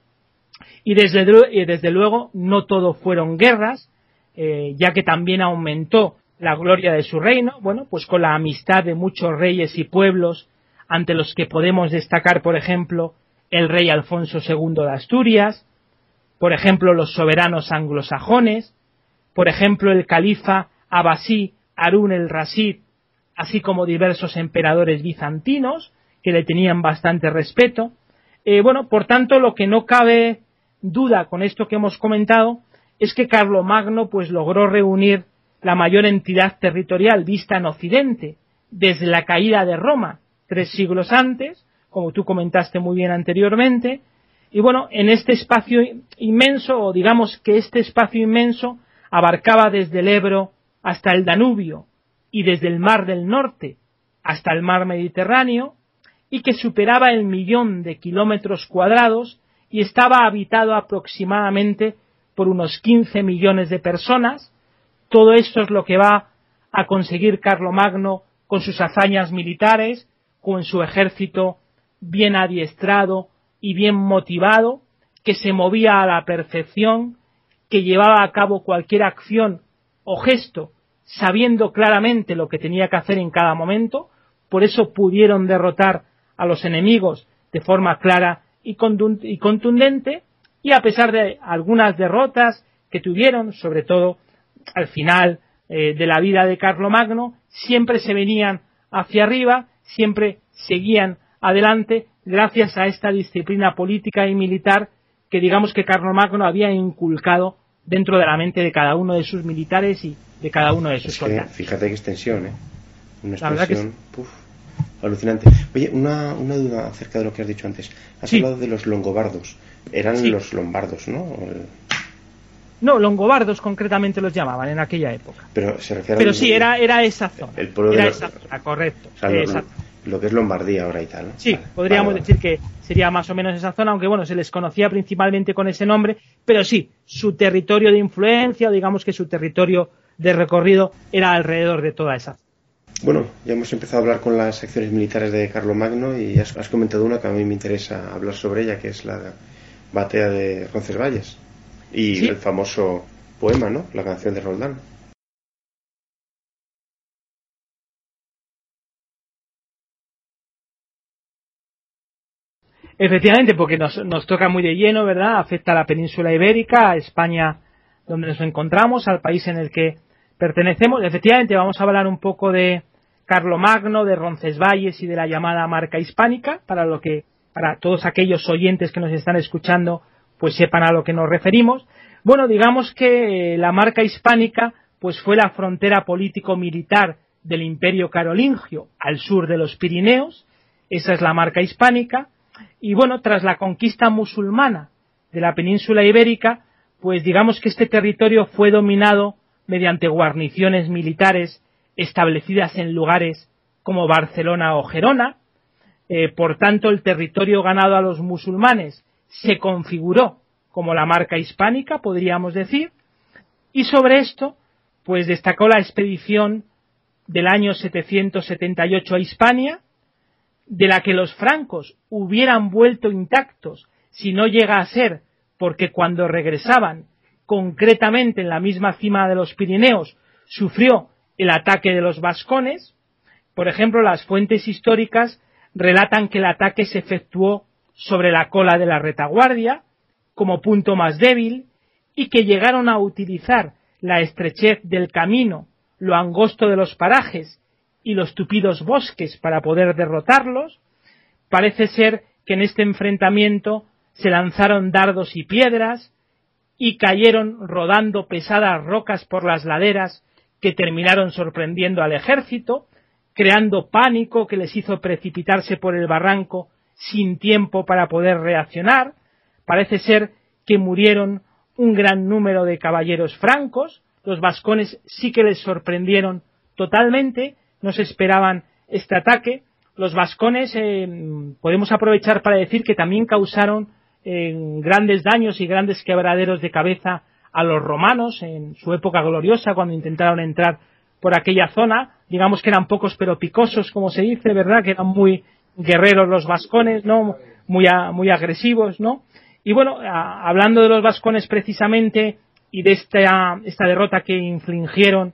Y desde, desde luego no todo fueron guerras, eh, ya que también aumentó la gloria de su reino, bueno, pues con la amistad de muchos reyes y pueblos, ante los que podemos destacar, por ejemplo, el rey Alfonso II de Asturias, por ejemplo, los soberanos anglosajones, por ejemplo, el califa Abbasí Harun el Rashid, así como diversos emperadores bizantinos que le tenían bastante respeto. Eh, bueno, por tanto, lo que no cabe duda con esto que hemos comentado es que Carlomagno pues logró reunir la mayor entidad territorial vista en Occidente desde la caída de Roma tres siglos antes, como tú comentaste muy bien anteriormente, y bueno, en este espacio inmenso, o digamos que este espacio inmenso abarcaba desde el Ebro hasta el Danubio y desde el Mar del Norte hasta el Mar Mediterráneo, y que superaba el millón de kilómetros cuadrados y estaba habitado aproximadamente por unos 15 millones de personas. Todo esto es lo que va a conseguir Carlomagno con sus hazañas militares, con su ejército bien adiestrado, y bien motivado, que se movía a la perfección, que llevaba a cabo cualquier acción o gesto sabiendo claramente lo que tenía que hacer en cada momento, por eso pudieron derrotar a los enemigos de forma clara y contundente, y a pesar de algunas derrotas que tuvieron, sobre todo al final eh, de la vida de Carlomagno, siempre se venían hacia arriba, siempre seguían adelante gracias a esta disciplina política y militar que digamos que Carlomagno había inculcado dentro de la mente de cada uno de sus militares y de cada uno de sus soldados. Fíjate qué extensión, ¿eh? Una extensión alucinante. Oye, una, una, duda acerca de lo que has dicho antes. Has hablado de los longobardos. Eran los lombardos, ¿no? No, longobardos concretamente los llamaban en aquella época. Pero se refiere Pero sí, era, era esa zona. El pueblo era de esa zona, correcto. lo, que es Lombardía ahora y tal. ¿no? Sí, podríamos decir que sería más o menos esa zona, aunque bueno, se les conocía principalmente con ese nombre, pero sí, su territorio de influencia, o digamos que su territorio de recorrido era alrededor de toda esa zona. Bueno, ya hemos empezado a hablar con las secciones militares de Carlomagno y has, has comentado una que a mí me interesa hablar sobre ella, que es la batea de Roncesvalles y el famoso poema, ¿no? La canción de Roldán. Efectivamente, porque nos, nos toca muy de lleno, ¿verdad? Afecta a la península ibérica, a España, donde nos encontramos, al país en el que pertenecemos. Efectivamente, vamos a hablar un poco de Carlomagno, de Roncesvalles y de la llamada marca hispánica, para lo que, para todos aquellos oyentes que nos están escuchando, pues sepan a lo que nos referimos. Bueno, digamos que la marca hispánica, pues fue la frontera político-militar del imperio carolingio al sur de los Pirineos, esa es la marca hispánica, y bueno, tras la conquista musulmana de la península ibérica, pues digamos que este territorio fue dominado mediante guarniciones militares establecidas en lugares como Barcelona o Gerona. Eh, por tanto, el territorio ganado a los musulmanes se configuró como la marca hispánica, podríamos decir. Y sobre esto, pues destacó la expedición del año 778 a Hispania, de la que los francos hubieran vuelto intactos si no llega a ser porque cuando regresaban concretamente en la misma cima de los Pirineos, sufrió el ataque de los vascones. Por ejemplo, las fuentes históricas relatan que el ataque se efectuó sobre la cola de la retaguardia, como punto más débil, y que llegaron a utilizar la estrechez del camino, lo angosto de los parajes y los tupidos bosques para poder derrotarlos. Parece ser que en este enfrentamiento se lanzaron dardos y piedras, y cayeron rodando pesadas rocas por las laderas que terminaron sorprendiendo al ejército, creando pánico que les hizo precipitarse por el barranco sin tiempo para poder reaccionar. Parece ser que murieron un gran número de caballeros francos, los vascones sí que les sorprendieron totalmente, no se esperaban este ataque. Los vascones eh, podemos aprovechar para decir que también causaron en grandes daños y grandes quebraderos de cabeza a los romanos en su época gloriosa cuando intentaron entrar por aquella zona. Digamos que eran pocos pero picosos, como se dice, ¿verdad? Que eran muy guerreros los vascones, ¿no? Muy, muy agresivos, ¿no? Y bueno, hablando de los vascones precisamente y de esta, esta derrota que infligieron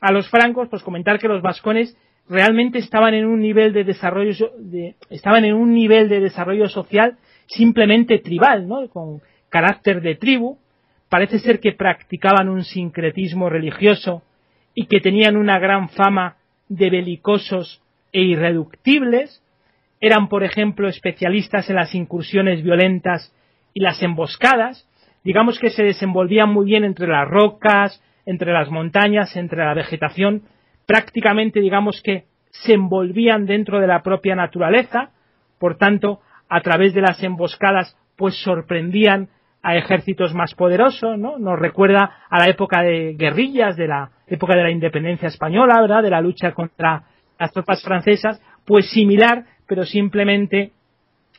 a los francos, pues comentar que los vascones realmente estaban en un nivel de desarrollo, de, estaban en un nivel de desarrollo social simplemente tribal, ¿no? con carácter de tribu, parece ser que practicaban un sincretismo religioso y que tenían una gran fama de belicosos e irreductibles, eran, por ejemplo, especialistas en las incursiones violentas y las emboscadas, digamos que se desenvolvían muy bien entre las rocas, entre las montañas, entre la vegetación, prácticamente digamos que se envolvían dentro de la propia naturaleza, por tanto, a través de las emboscadas, pues sorprendían a ejércitos más poderosos, ¿no? Nos recuerda a la época de guerrillas, de la época de la independencia española, ¿verdad? De la lucha contra las tropas francesas, pues similar, pero simplemente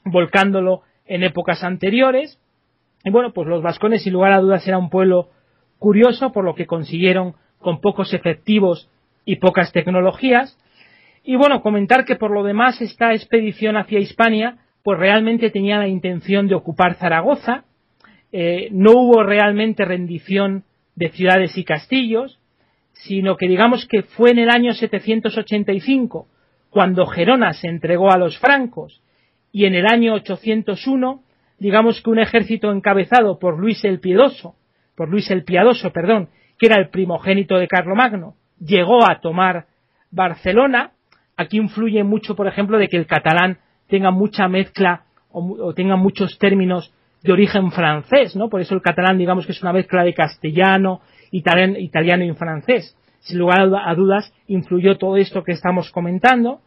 volcándolo en épocas anteriores. Y bueno, pues los vascones, sin lugar a dudas, era un pueblo curioso por lo que consiguieron con pocos efectivos y pocas tecnologías. Y bueno, comentar que por lo demás esta expedición hacia Hispania pues realmente tenía la intención de ocupar Zaragoza, eh, no hubo realmente rendición de ciudades y castillos, sino que digamos que fue en el año 785 cuando Gerona se entregó a los francos y en el año 801 digamos que un ejército encabezado por Luis el Piedoso, por Luis el Piadoso, perdón, que era el primogénito de Carlomagno, llegó a tomar Barcelona. Aquí influye mucho, por ejemplo, de que el catalán tenga mucha mezcla o, tenga muchos términos de origen francés, ¿no? Por eso el catalán, digamos que es una mezcla de castellano, italiano y francés. Sin lugar a dudas, influyó todo esto que estamos comentando.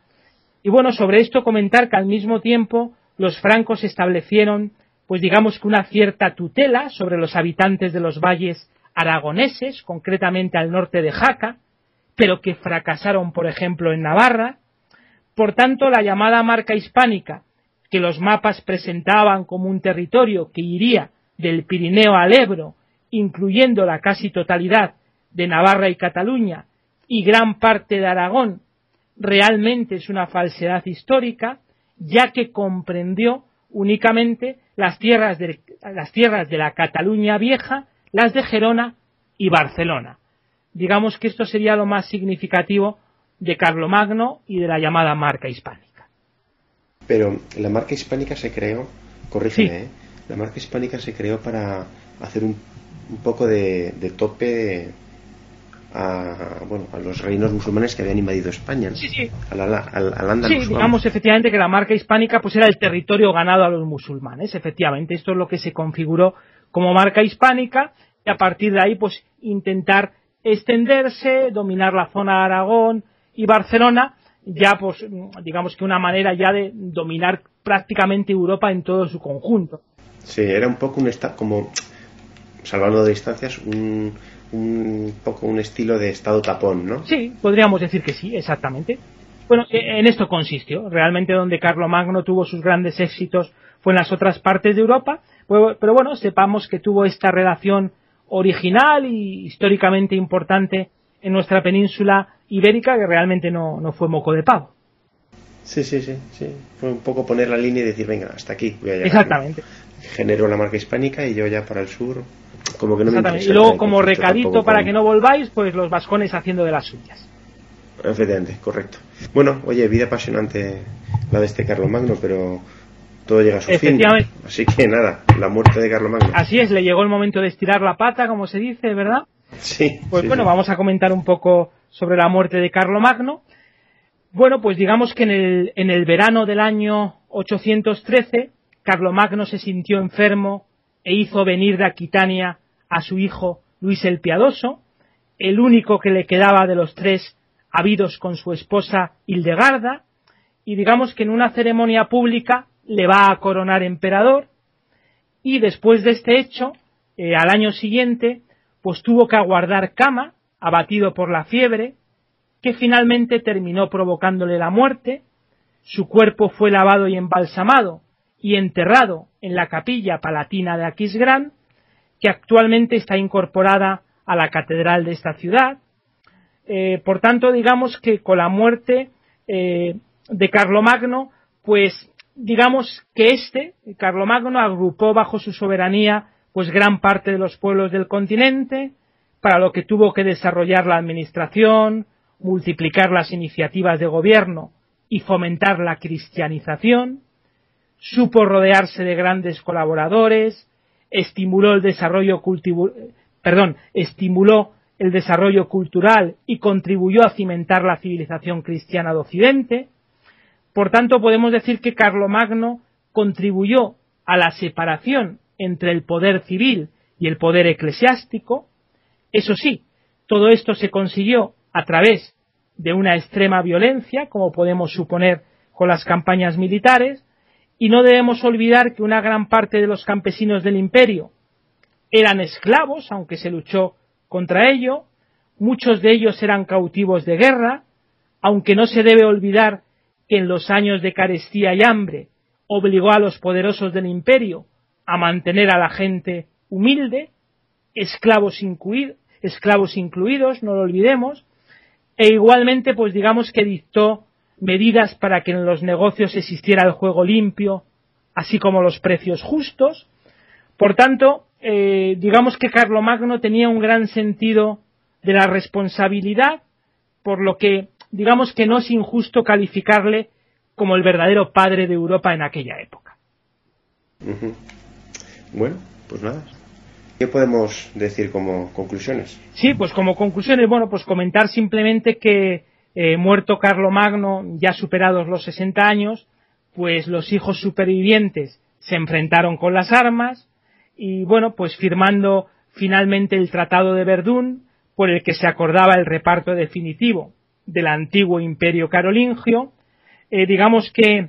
Y bueno, sobre esto comentar que al mismo tiempo los francos establecieron, pues digamos que una cierta tutela sobre los habitantes de los valles aragoneses, concretamente al norte de Jaca, pero que fracasaron, por ejemplo, en Navarra. Por tanto, la llamada marca hispánica, que los mapas presentaban como un territorio que iría del Pirineo al Ebro, incluyendo la casi totalidad de Navarra y Cataluña y gran parte de Aragón, realmente es una falsedad histórica, ya que comprendió únicamente las tierras de, las tierras de la Cataluña vieja, las de Gerona y Barcelona. Digamos que esto sería lo más significativo de Carlomagno y de la llamada marca hispánica. Pero la marca hispánica se creó, corrígeme, ¿eh? la marca hispánica se creó para hacer un, poco de, tope a, bueno, a los reinos musulmanes que habían invadido España, sí, sí. Al, al, Sí, digamos efectivamente que la marca hispánica pues era el territorio ganado a los musulmanes, efectivamente, esto es lo que se configuró como marca hispánica y a partir de ahí pues intentar extenderse, dominar la zona de Aragón y Barcelona, ya pues digamos que una manera ya de dominar prácticamente Europa en todo su conjunto. Sí, era un poco un como salvando de distancias un, un poco un estilo de estado tapón, ¿no? Sí, podríamos decir que sí, exactamente. Bueno, e, en esto consistió. Realmente donde Magno tuvo sus grandes éxitos fue en las otras partes de Europa, pero bueno, sepamos que tuvo esta relación original y históricamente importante en nuestra península ibérica que realmente no, no fue moco de pavo. Sí, sí, sí, sí. Fue un poco poner la línea y decir, venga, hasta aquí voy a llegar. Exactamente. Genero la marca hispánica y yo ya para el sur, como que no me Y luego, como recadito para que no volváis, pues los vascones haciendo de las suyas. Efectivamente, correcto. Bueno, oye, vida apasionante la de este Carlos Magno, pero todo llega a su fin. Así que nada, la muerte de Carlomagno. Así es, le llegó el momento de estirar la pata, como se dice, ¿verdad? Sí. Pues bueno, vamos a comentar un poco sobre la muerte de Carlomagno. Bueno, pues digamos que en el, en el verano del año 813, Carlomagno se sintió enfermo e hizo venir de Aquitania a su hijo Luis el Piadoso, el único que le quedaba de los tres habidos con su esposa Hildegarda, y digamos que en una ceremonia pública le va a coronar emperador y después de este hecho, eh, al año siguiente, pues tuvo que aguardar cama, abatido por la fiebre, que finalmente terminó provocándole la muerte, su cuerpo fue lavado y embalsamado y enterrado en la capilla palatina de Aquisgrán, que actualmente está incorporada a la catedral de esta ciudad. Eh, por tanto, digamos que con la muerte eh, de Carlomagno, pues digamos que este, Carlomagno, agrupó bajo su soberanía pues gran parte de los pueblos del continente, para lo que tuvo que desarrollar la administración, multiplicar las iniciativas de gobierno y fomentar la cristianización, supo rodearse de grandes colaboradores, estimuló el desarrollo perdón, estimuló el desarrollo cultural y contribuyó a cimentar la civilización cristiana de Occidente, por tanto, podemos decir que Carlomagno contribuyó a la separación entre el poder civil y el poder eclesiástico. Eso sí, todo esto se consiguió a través de una extrema violencia, como podemos suponer con las campañas militares, y no debemos olvidar que una gran parte de los campesinos del imperio eran esclavos, aunque se luchó contra ello, muchos de ellos eran cautivos de guerra, aunque no se debe olvidar que en los años de carestía y hambre obligó a los poderosos del imperio a mantener a la gente humilde, esclavos, esclavos incluidos, no lo olvidemos, e igualmente, pues digamos que dictó medidas para que en los negocios existiera el juego limpio, así como los precios justos. Por tanto, eh, digamos que Carlomagno tenía un gran sentido de la responsabilidad, por lo que digamos que no es injusto calificarle como el verdadero padre de Europa en aquella época. Bueno, pues nada. ¿Qué podemos decir como conclusiones? Sí, pues como conclusiones, bueno, pues comentar simplemente que eh, muerto Carlomagno, ya superados los 60 años, pues los hijos supervivientes se enfrentaron con las armas y bueno, pues firmando finalmente el Tratado de Verdún por el que se acordaba el reparto definitivo del antiguo imperio carolingio, eh, digamos que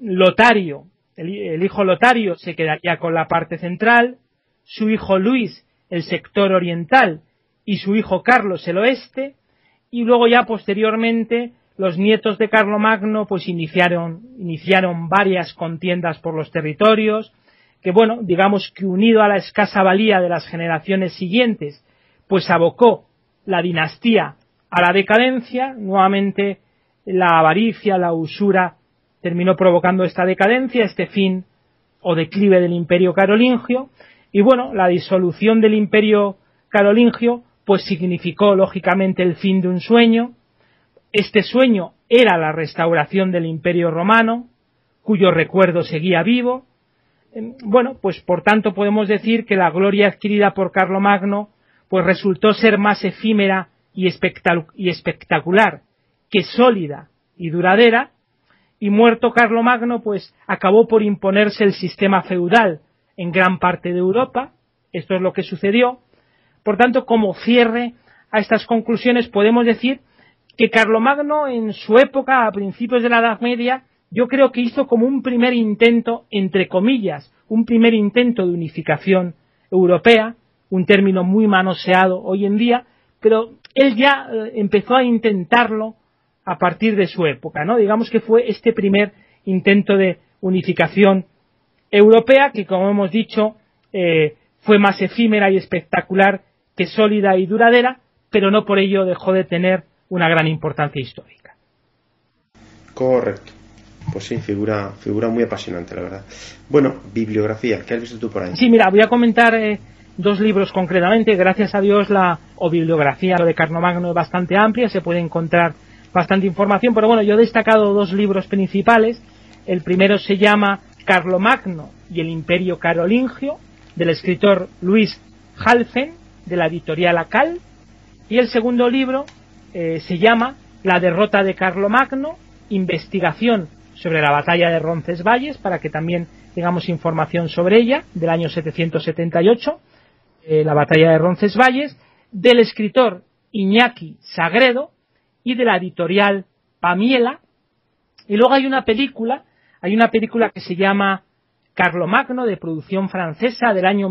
Lotario, el, hijo Lotario se quedaría con la parte central, su hijo Luis el sector oriental y su hijo Carlos el oeste, y luego ya posteriormente los nietos de Carlomagno pues iniciaron, iniciaron varias contiendas por los territorios, que bueno, digamos que unido a la escasa valía de las generaciones siguientes, pues abocó la dinastía a la decadencia, nuevamente la avaricia, la usura terminó provocando esta decadencia, este fin o declive del imperio carolingio, y bueno, la disolución del imperio carolingio pues significó lógicamente el fin de un sueño. Este sueño era la restauración del imperio romano, cuyo recuerdo seguía vivo. Bueno, pues por tanto podemos decir que la gloria adquirida por Carlomagno pues resultó ser más efímera y, espectacular que sólida y duradera, y muerto Carlomagno pues acabó por imponerse el sistema feudal en gran parte de Europa, esto es lo que sucedió, por tanto, como cierre a estas conclusiones podemos decir que Carlomagno en su época, a principios de la Edad Media, yo creo que hizo como un primer intento, entre comillas, un primer intento de unificación europea, un término muy manoseado hoy en día, pero él ya eh, empezó a intentarlo a partir de su época, ¿no? Digamos que fue este primer intento de unificación europea que, como hemos dicho, eh, fue más efímera y espectacular que sólida y duradera, pero no por ello dejó de tener una gran importancia histórica. Correcto. Pues sí, figura, figura muy apasionante, la verdad. Bueno, bibliografía, ¿qué has visto tú por ahí? Sí, mira, voy a comentar eh, dos libros concretamente. Gracias a Dios la o bibliografía de Carnomagno es bastante amplia, se puede encontrar bastante información, pero bueno, yo he destacado dos libros principales. El primero se llama Carlomagno y el Imperio Carolingio, del escritor Luis Halfen, de la editorial Acal, y el segundo libro eh, se llama La derrota de Carlomagno, investigación sobre la batalla de Roncesvalles, para que también tengamos información sobre ella, del año 778, eh, la batalla de Roncesvalles, del escritor Iñaki Sagredo y de la editorial Pamiela. Y luego hay una película, hay una película que se llama Carlomagno, de producción francesa, del año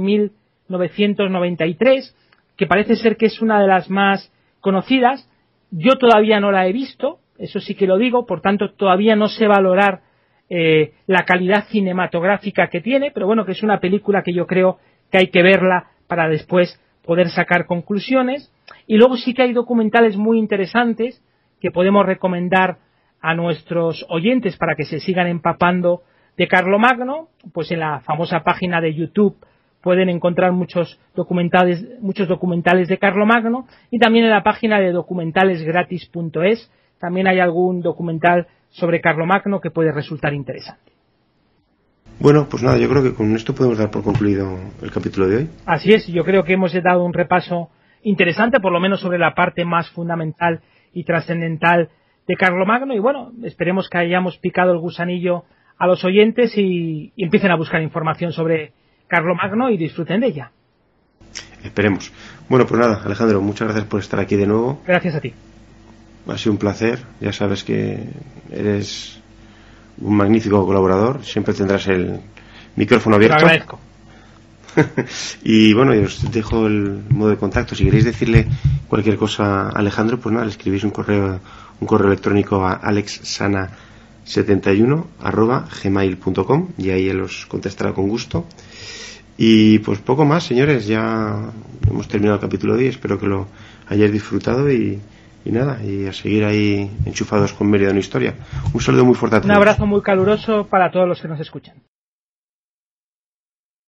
1993, que parece ser que es una de las más conocidas. Yo todavía no la he visto, eso sí que lo digo, por tanto todavía no sé valorar eh, la calidad cinematográfica que tiene, pero bueno, que es una película que yo creo que hay que verla para después poder sacar conclusiones. Y luego sí que hay documentales muy interesantes que podemos recomendar a nuestros oyentes para que se sigan empapando de Carlomagno, pues en la famosa página de YouTube pueden encontrar muchos documentales, muchos documentales de Carlomagno y también en la página de documentalesgratis.es también hay algún documental sobre Carlomagno que puede resultar interesante. Bueno, pues nada, yo creo que con esto podemos dar por concluido el capítulo de hoy. Así es, yo creo que hemos dado un repaso interesante, por lo menos sobre la parte más fundamental y trascendental de Carlomagno y bueno, esperemos que hayamos picado el gusanillo a los oyentes y empiecen a buscar información sobre Magno y disfruten de ella. Esperemos. Bueno, pues nada, Alejandro, muchas gracias por estar aquí de nuevo. Gracias a ti. Ha sido un placer. Ya sabes que eres un magnífico colaborador. Siempre tendrás el micrófono abierto. Te agradezco. *laughs* y bueno, os dejo el modo de contacto. Si queréis decirle cualquier cosa a Alejandro, pues nada, le escribís un correo, un correo electrónico a alexsana71 gmail.com y ahí él os contestará con gusto. Y pues poco más, señores, ya hemos terminado el capítulo 10, espero que lo hayáis disfrutado y, nada, y a seguir ahí enchufados con Mérida en Historia. Un saludo muy fuerte a todos. Un abrazo muy caluroso para todos los que nos escuchan.